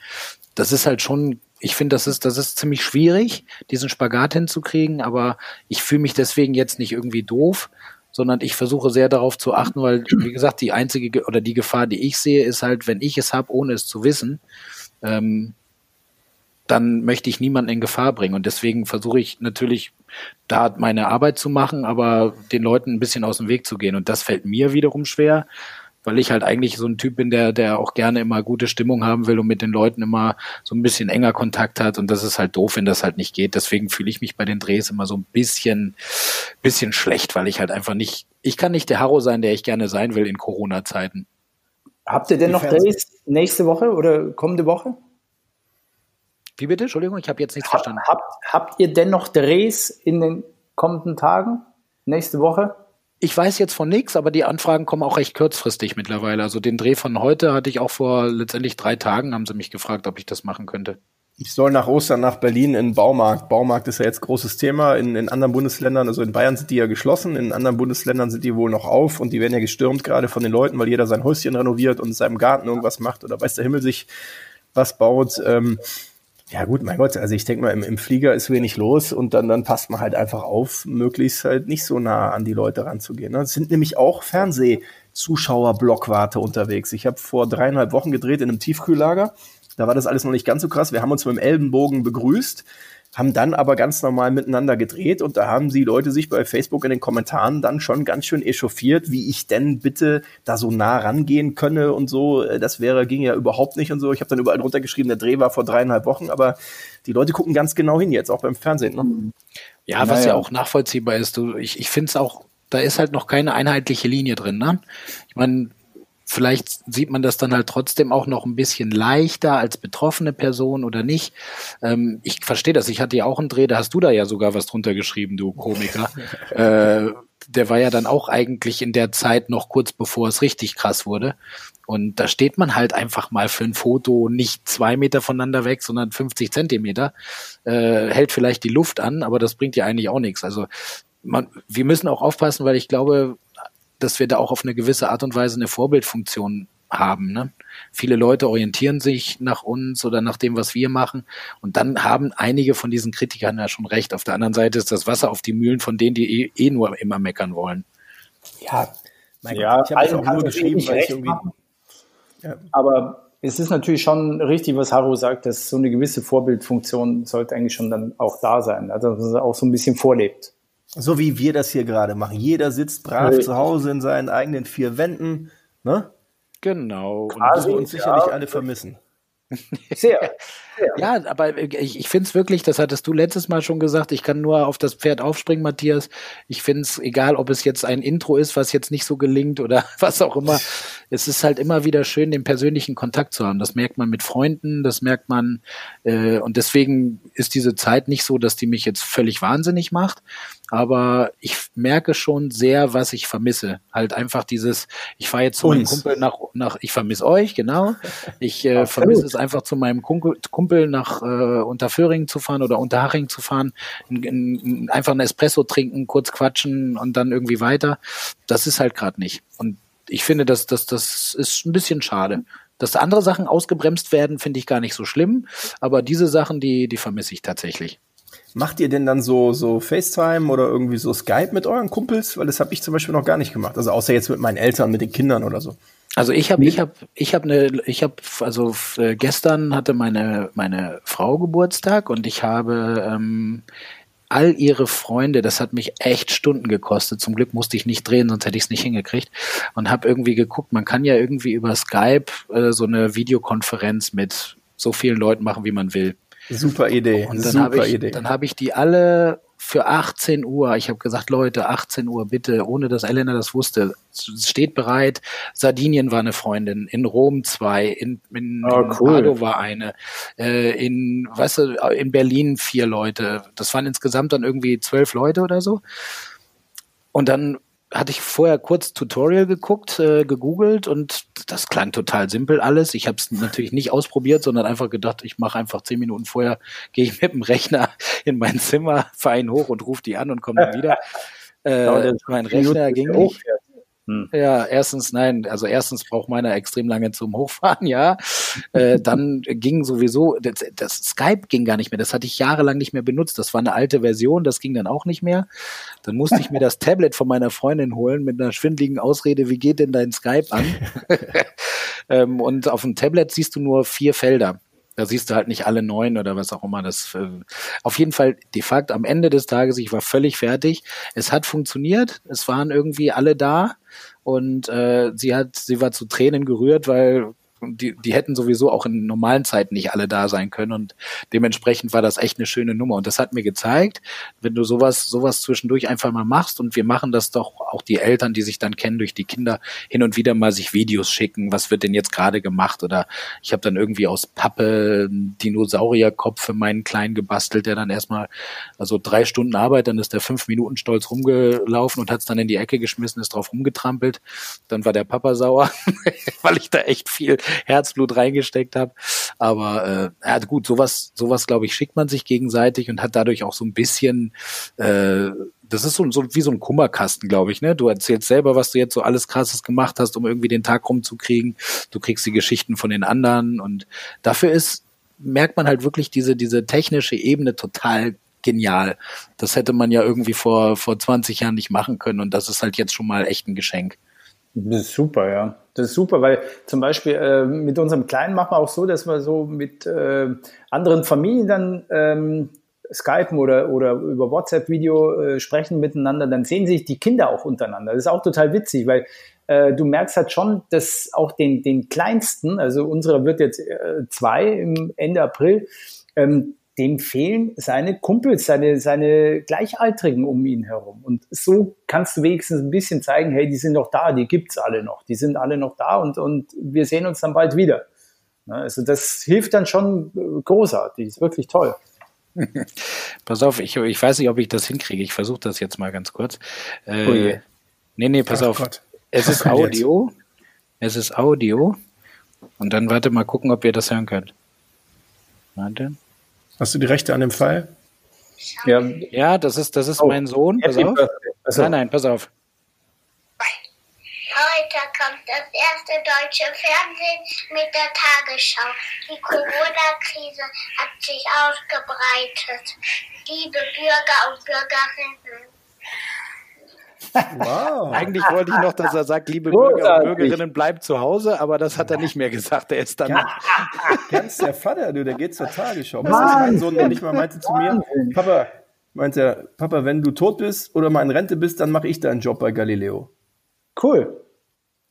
Das ist halt schon, ich finde, das ist, das ist ziemlich schwierig, diesen Spagat hinzukriegen, aber ich fühle mich deswegen jetzt nicht irgendwie doof, sondern ich versuche sehr darauf zu achten, weil, wie gesagt, die einzige Ge- oder die Gefahr, die ich sehe, ist halt, wenn ich es habe, ohne es zu wissen, ähm, dann möchte ich niemanden in Gefahr bringen. Und deswegen versuche ich natürlich, da meine Arbeit zu machen, aber den Leuten ein bisschen aus dem Weg zu gehen. Und das fällt mir wiederum schwer, weil ich halt eigentlich so ein Typ bin, der, der auch gerne immer gute Stimmung haben will und mit den Leuten immer so ein bisschen enger Kontakt hat. Und das ist halt doof, wenn das halt nicht geht. Deswegen fühle ich mich bei den Drehs immer so ein bisschen, bisschen schlecht, weil ich halt einfach nicht, ich kann nicht der Harro sein, der ich gerne sein will in Corona-Zeiten. Habt ihr denn Die noch Drehs nächste Woche oder kommende Woche? Wie bitte? Entschuldigung, ich habe jetzt nichts Hab, verstanden. habt, habt ihr denn noch Drehs in den kommenden Tagen? Nächste Woche? Ich weiß jetzt von nichts, aber die Anfragen kommen auch recht kurzfristig mittlerweile. Also den Dreh von heute hatte ich auch vor letztendlich drei Tagen, haben sie mich gefragt, ob ich das machen könnte. Ich soll nach Ostern nach Berlin in den Baumarkt. Baumarkt ist ja jetzt großes Thema in, in anderen Bundesländern. Also in Bayern sind die ja geschlossen, in anderen Bundesländern sind die wohl noch auf und die werden ja gestürmt gerade von den Leuten, weil jeder sein Häuschen renoviert und in seinem Garten irgendwas macht oder weiß der Himmel sich was baut. Ähm, ja gut, mein Gott, also ich denke mal, im, im Flieger ist wenig los und dann, dann passt man halt einfach auf, möglichst halt nicht so nah an die Leute ranzugehen. Ne? Es sind nämlich auch Fernsehzuschauer-Blockwarte unterwegs. Ich habe vor dreieinhalb Wochen gedreht in einem Tiefkühllager. Da war das alles noch nicht ganz so krass. Wir haben uns mit dem Elbenbogen begrüßt, haben dann aber ganz normal miteinander gedreht und da haben die Leute sich bei Facebook in den Kommentaren dann schon ganz schön echauffiert, wie ich denn bitte da so nah rangehen könne und so. Äh, Das wäre, ging ja überhaupt nicht und so. Ich habe dann überall drunter geschrieben, der Dreh war vor dreieinhalb Wochen, aber die Leute gucken ganz genau hin jetzt, auch beim Fernsehen. Ne? Ja, was ja auch nachvollziehbar ist. Du, ich ich finde es auch, da ist halt noch keine einheitliche Linie drin. Ne? Ich meine, vielleicht sieht man das dann halt trotzdem auch noch ein bisschen leichter als betroffene Person oder nicht. Ähm, ich verstehe das. Ich hatte ja auch einen Dreh, da hast du da ja sogar was drunter geschrieben, du Komiker. äh, der war ja dann auch eigentlich in der Zeit noch kurz bevor es richtig krass wurde. Und da steht man halt einfach mal für ein Foto nicht zwei Meter voneinander weg, sondern 50 Zentimeter, äh, hält vielleicht die Luft an, aber das bringt ja eigentlich auch nichts. Also man, wir müssen auch aufpassen, weil ich glaube, dass wir da auch auf eine gewisse Art und Weise eine Vorbildfunktion haben. Ne? Viele Leute orientieren sich nach uns oder nach dem, was wir machen. Und dann haben einige von diesen Kritikern ja schon recht. Auf der anderen Seite ist das Wasser auf die Mühlen von denen, die eh, eh nur immer meckern wollen. Ja, mein ja, Gott, ich habe es auch nur geschrieben, weil ich irgendwie. Ja. Aber es ist natürlich schon richtig, was Haro sagt, dass so eine gewisse Vorbildfunktion sollte eigentlich schon dann auch da sein, also dass es auch so ein bisschen vorlebt. So wie wir das hier gerade machen. Jeder sitzt brav ja. zu Hause in seinen eigenen vier Wänden, ne? Genau. Quasi, und uns sicherlich ja. alle vermissen. Sehr. Ja, aber ich, ich finde es wirklich, das hattest du letztes Mal schon gesagt, ich kann nur auf das Pferd aufspringen, Matthias. Ich finde es, egal ob es jetzt ein Intro ist, was jetzt nicht so gelingt oder was auch immer, es ist halt immer wieder schön, den persönlichen Kontakt zu haben. Das merkt man mit Freunden, das merkt man, äh, und deswegen ist diese Zeit nicht so, dass die mich jetzt völlig wahnsinnig macht aber ich merke schon sehr, was ich vermisse. Halt einfach dieses, ich fahre jetzt zu Uns. meinem Kumpel nach, nach ich vermisse euch, genau. Ich äh, vermisse es einfach zu meinem Kumpel, Kumpel nach äh, Unterföhring zu fahren oder Unterhaching zu fahren, in, in, einfach ein Espresso trinken, kurz quatschen und dann irgendwie weiter. Das ist halt gerade nicht. Und ich finde, das, das, das ist ein bisschen schade. Dass andere Sachen ausgebremst werden, finde ich gar nicht so schlimm. Aber diese Sachen, die, die vermisse ich tatsächlich. Macht ihr denn dann so, so FaceTime oder irgendwie so Skype mit euren Kumpels? Weil das habe ich zum Beispiel noch gar nicht gemacht. Also außer jetzt mit meinen Eltern, mit den Kindern oder so. Also ich habe, ich habe, ich habe eine, ich habe, also äh, gestern hatte meine meine Frau Geburtstag und ich habe ähm, all ihre Freunde, das hat mich echt Stunden gekostet. Zum Glück musste ich nicht drehen, sonst hätte ich es nicht hingekriegt. Und habe irgendwie geguckt, man kann ja irgendwie über Skype äh, so eine Videokonferenz mit so vielen Leuten machen, wie man will. Super Idee. Und dann habe ich, Idee. dann habe ich die alle für 18 Uhr. Ich habe gesagt, Leute, 18 Uhr bitte, ohne dass Elena das wusste. Steht bereit. Sardinien war eine Freundin, in Rom zwei, in, in, oh, in cool. Padova eine, äh, in, weißt du, in Berlin vier Leute. Das waren insgesamt dann irgendwie zwölf Leute oder so. Und dann hatte ich vorher kurz Tutorial geguckt, äh, gegoogelt und das klang total simpel alles. Ich habe es natürlich nicht ausprobiert, sondern einfach gedacht, ich mache einfach zehn Minuten vorher, gehe ich mit dem Rechner in mein Zimmer, fahre ihn hoch und rufe die an und komme dann wieder. Äh, mein Rechner ging nicht. Hm. Ja, erstens, nein, also erstens braucht meiner extrem lange zum Hochfahren, ja. Äh, dann ging sowieso, das, das, Skype ging gar nicht mehr, das hatte ich jahrelang nicht mehr benutzt. Das war eine alte Version, das ging dann auch nicht mehr. Dann musste ich mir das Tablet von meiner Freundin holen mit einer schwindligen Ausrede, wie geht denn dein Skype an? ähm, und auf dem Tablet siehst du nur vier Felder. Da siehst du halt nicht alle neun oder was auch immer. Das äh, auf jeden Fall de facto am Ende des Tages, ich war völlig fertig. Es hat funktioniert, es waren irgendwie alle da und äh, sie hat, sie war zu Tränen gerührt, weil die, die hätten sowieso auch in normalen Zeiten nicht alle da sein können. Und dementsprechend war das echt eine schöne Nummer. Und das hat mir gezeigt, wenn du sowas sowas zwischendurch einfach mal machst und wir machen das doch auch die Eltern, die sich dann kennen durch die Kinder hin und wieder mal sich Videos schicken, was wird denn jetzt gerade gemacht? Oder ich habe dann irgendwie aus Pappe Dinosaurierkopf für meinen Kleinen gebastelt, der dann erstmal also drei Stunden Arbeit, dann ist der fünf Minuten stolz rumgelaufen und hat es dann in die Ecke geschmissen, ist drauf rumgetrampelt, dann war der Papa sauer, weil ich da echt viel Herzblut reingesteckt habe. Aber äh, ja, gut, sowas, sowas glaube ich, schickt man sich gegenseitig und hat dadurch auch so ein bisschen äh, das ist so, so wie so ein Kummerkasten, glaube ich. Ne? Du erzählst selber, was du jetzt so alles Krasses gemacht hast, um irgendwie den Tag rumzukriegen. Du kriegst die Geschichten von den anderen und dafür ist merkt man halt wirklich diese diese technische Ebene total genial. Das hätte man ja irgendwie vor vor 20 Jahren nicht machen können und das ist halt jetzt schon mal echt ein Geschenk. Das ist super, ja. Das ist super, weil zum Beispiel äh, mit unserem Kleinen machen wir auch so, dass wir so mit äh, anderen Familien dann ähm, Skypen oder, oder über WhatsApp-Video äh, sprechen miteinander, dann sehen sich die Kinder auch untereinander. Das ist auch total witzig, weil äh, du merkst halt schon, dass auch den, den Kleinsten, also unserer wird jetzt äh, zwei im Ende April, ähm, dem fehlen seine Kumpels, seine, seine Gleichaltrigen um ihn herum. Und so kannst du wenigstens ein bisschen zeigen, hey, die sind noch da, die gibt's alle noch, die sind alle noch da und, und wir sehen uns dann bald wieder. Also das hilft dann schon äh, großartig, ist wirklich toll. pass auf, ich, ich weiß nicht, ob ich das hinkriege. Ich versuche das jetzt mal ganz kurz. Äh, oh nee, nee, pass Ach auf. Gott. Es ist Audio. Es ist Audio. Und dann warte mal gucken, ob ihr das hören könnt. Warte. Hast du die Rechte an dem Fall? Ja, ja das ist, das ist oh. mein Sohn. Pass auf. Nein, nein, pass auf. Heute kommt das erste deutsche Fernsehen mit der Tagesschau. Die Corona-Krise hat sich ausgebreitet. Liebe Bürger und Bürgerinnen. Wow. Eigentlich wollte ich noch, dass er sagt, liebe Bürger und Bürgerinnen, bleibt zu Hause, aber das hat er nicht mehr gesagt. Er ist dann. Ganz, ganz der Vater, du, der geht zur Tagesschau. Was ist mein Sohn noch nicht mal meinte zu mir, Papa, meint er, Papa, wenn du tot bist oder mal in Rente bist, dann mache ich deinen Job bei Galileo. Cool.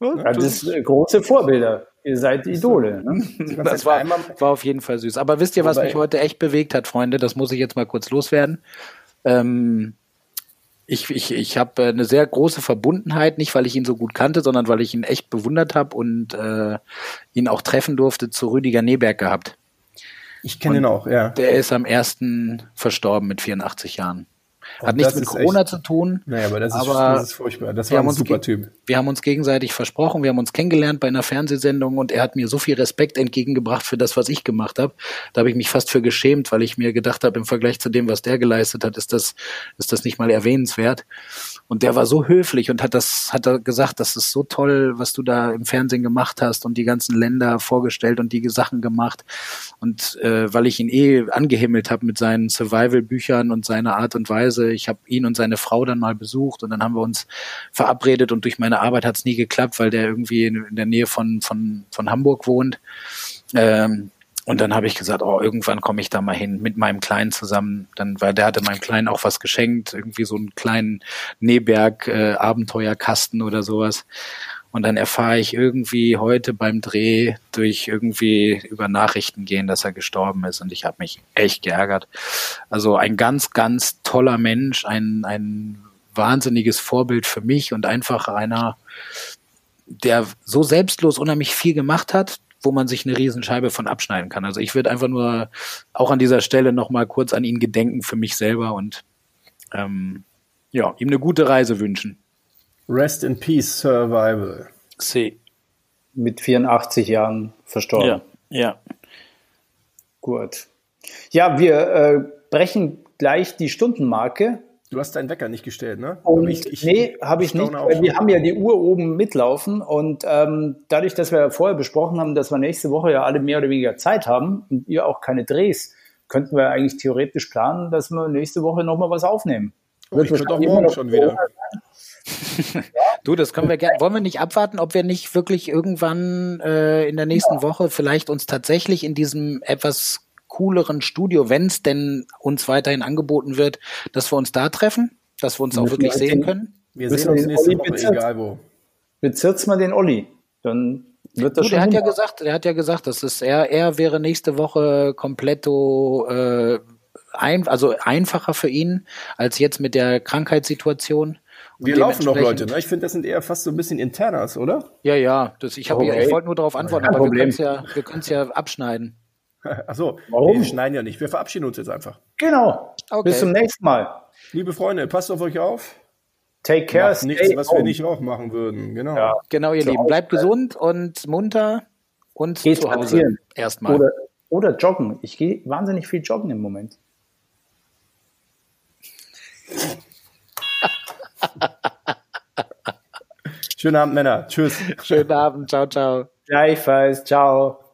Ja, das ist große Vorbilder. Ihr seid Idole. Ne? Das war, war auf jeden Fall süß. Aber wisst ihr, was mich heute echt bewegt hat, Freunde? Das muss ich jetzt mal kurz loswerden. Ähm, ich, ich, ich habe eine sehr große Verbundenheit, nicht weil ich ihn so gut kannte, sondern weil ich ihn echt bewundert habe und äh, ihn auch treffen durfte zu Rüdiger Neberg gehabt. Ich kenne ihn auch, ja. Der ist am ersten verstorben mit 84 Jahren. Hat nichts mit Corona echt, zu tun. Naja, aber das ist, aber das ist furchtbar. Das war ein super Typ. Wir haben uns gegenseitig versprochen, wir haben uns kennengelernt bei einer Fernsehsendung und er hat mir so viel Respekt entgegengebracht für das, was ich gemacht habe. Da habe ich mich fast für geschämt, weil ich mir gedacht habe, im Vergleich zu dem, was der geleistet hat, ist das, ist das nicht mal erwähnenswert. Und der war so höflich und hat das, hat er gesagt, das ist so toll, was du da im Fernsehen gemacht hast und die ganzen Länder vorgestellt und die Sachen gemacht. Und äh, weil ich ihn eh angehimmelt habe mit seinen Survival-Büchern und seiner Art und Weise, ich habe ihn und seine Frau dann mal besucht und dann haben wir uns verabredet und durch meine Arbeit hat es nie geklappt, weil der irgendwie in, in, der Nähe von, von, von Hamburg wohnt. Ähm, und dann habe ich gesagt, oh, irgendwann komme ich da mal hin mit meinem Kleinen zusammen. Dann, weil der hatte meinem Kleinen auch was geschenkt, irgendwie so einen kleinen Neberg-Abenteuerkasten äh, oder sowas. Und dann erfahre ich irgendwie heute beim Dreh durch irgendwie über Nachrichten gehen, dass er gestorben ist. Und ich habe mich echt geärgert. Also ein ganz, ganz toller Mensch, ein, ein wahnsinniges Vorbild für mich und einfach einer, der so selbstlos unheimlich viel gemacht hat, wo man sich eine Riesenscheibe von abschneiden kann. Also ich würde einfach nur auch an dieser Stelle nochmal kurz an ihn gedenken für mich selber und ähm, ja, ihm eine gute Reise wünschen. Rest in Peace Survival. See. Mit 84 Jahren verstorben. Ja, ja. Gut. Ja, wir äh, brechen gleich die Stundenmarke. Du hast deinen Wecker nicht gestellt, ne? Und ich, ich, nee, habe ich nicht, weil wir haben ja die Uhr oben mitlaufen und ähm, dadurch, dass wir ja vorher besprochen haben, dass wir nächste Woche ja alle mehr oder weniger Zeit haben und ihr auch keine Drehs, könnten wir eigentlich theoretisch planen, dass wir nächste Woche nochmal was aufnehmen. Oh, ich könnte auch morgen schon wieder. du, das können wir gerne. Wollen wir nicht abwarten, ob wir nicht wirklich irgendwann äh, in der nächsten ja. Woche vielleicht uns tatsächlich in diesem etwas cooleren Studio, wenn es denn uns weiterhin angeboten wird, dass wir uns da treffen, dass wir uns auch wirklich sehen können? Wir sehen uns nächste Woche, egal wo. Bezirzt mal den Olli, dann wird das du, schon. Der hat ja gesagt, der hat ja gesagt, dass es er, er wäre nächste Woche kompletto äh, ein, also einfacher für ihn als jetzt mit der Krankheitssituation. Wir laufen noch Leute, ne? Ich finde, das sind eher fast so ein bisschen Internas, oder? Ja, ja. Das, ich okay. ja, ich wollte nur darauf antworten, aber wir können es ja, wir ja abschneiden. Achso, Warum? wir schneiden ja nicht. Wir verabschieden uns jetzt einfach. Genau. Okay. Bis zum nächsten Mal. Liebe Freunde, passt auf euch auf. Take care. Macht nichts, was home. wir nicht auch machen würden. Genau. Ja. Genau, ihr Lieben. Bleibt gesund und munter und Geht zu Hause erstmal. Oder, oder joggen. Ich gehe wahnsinnig viel joggen im Moment. Schönen Abend, Männer. Tschüss. Schönen Abend. Ciao, ciao. Gleichfalls. Ciao.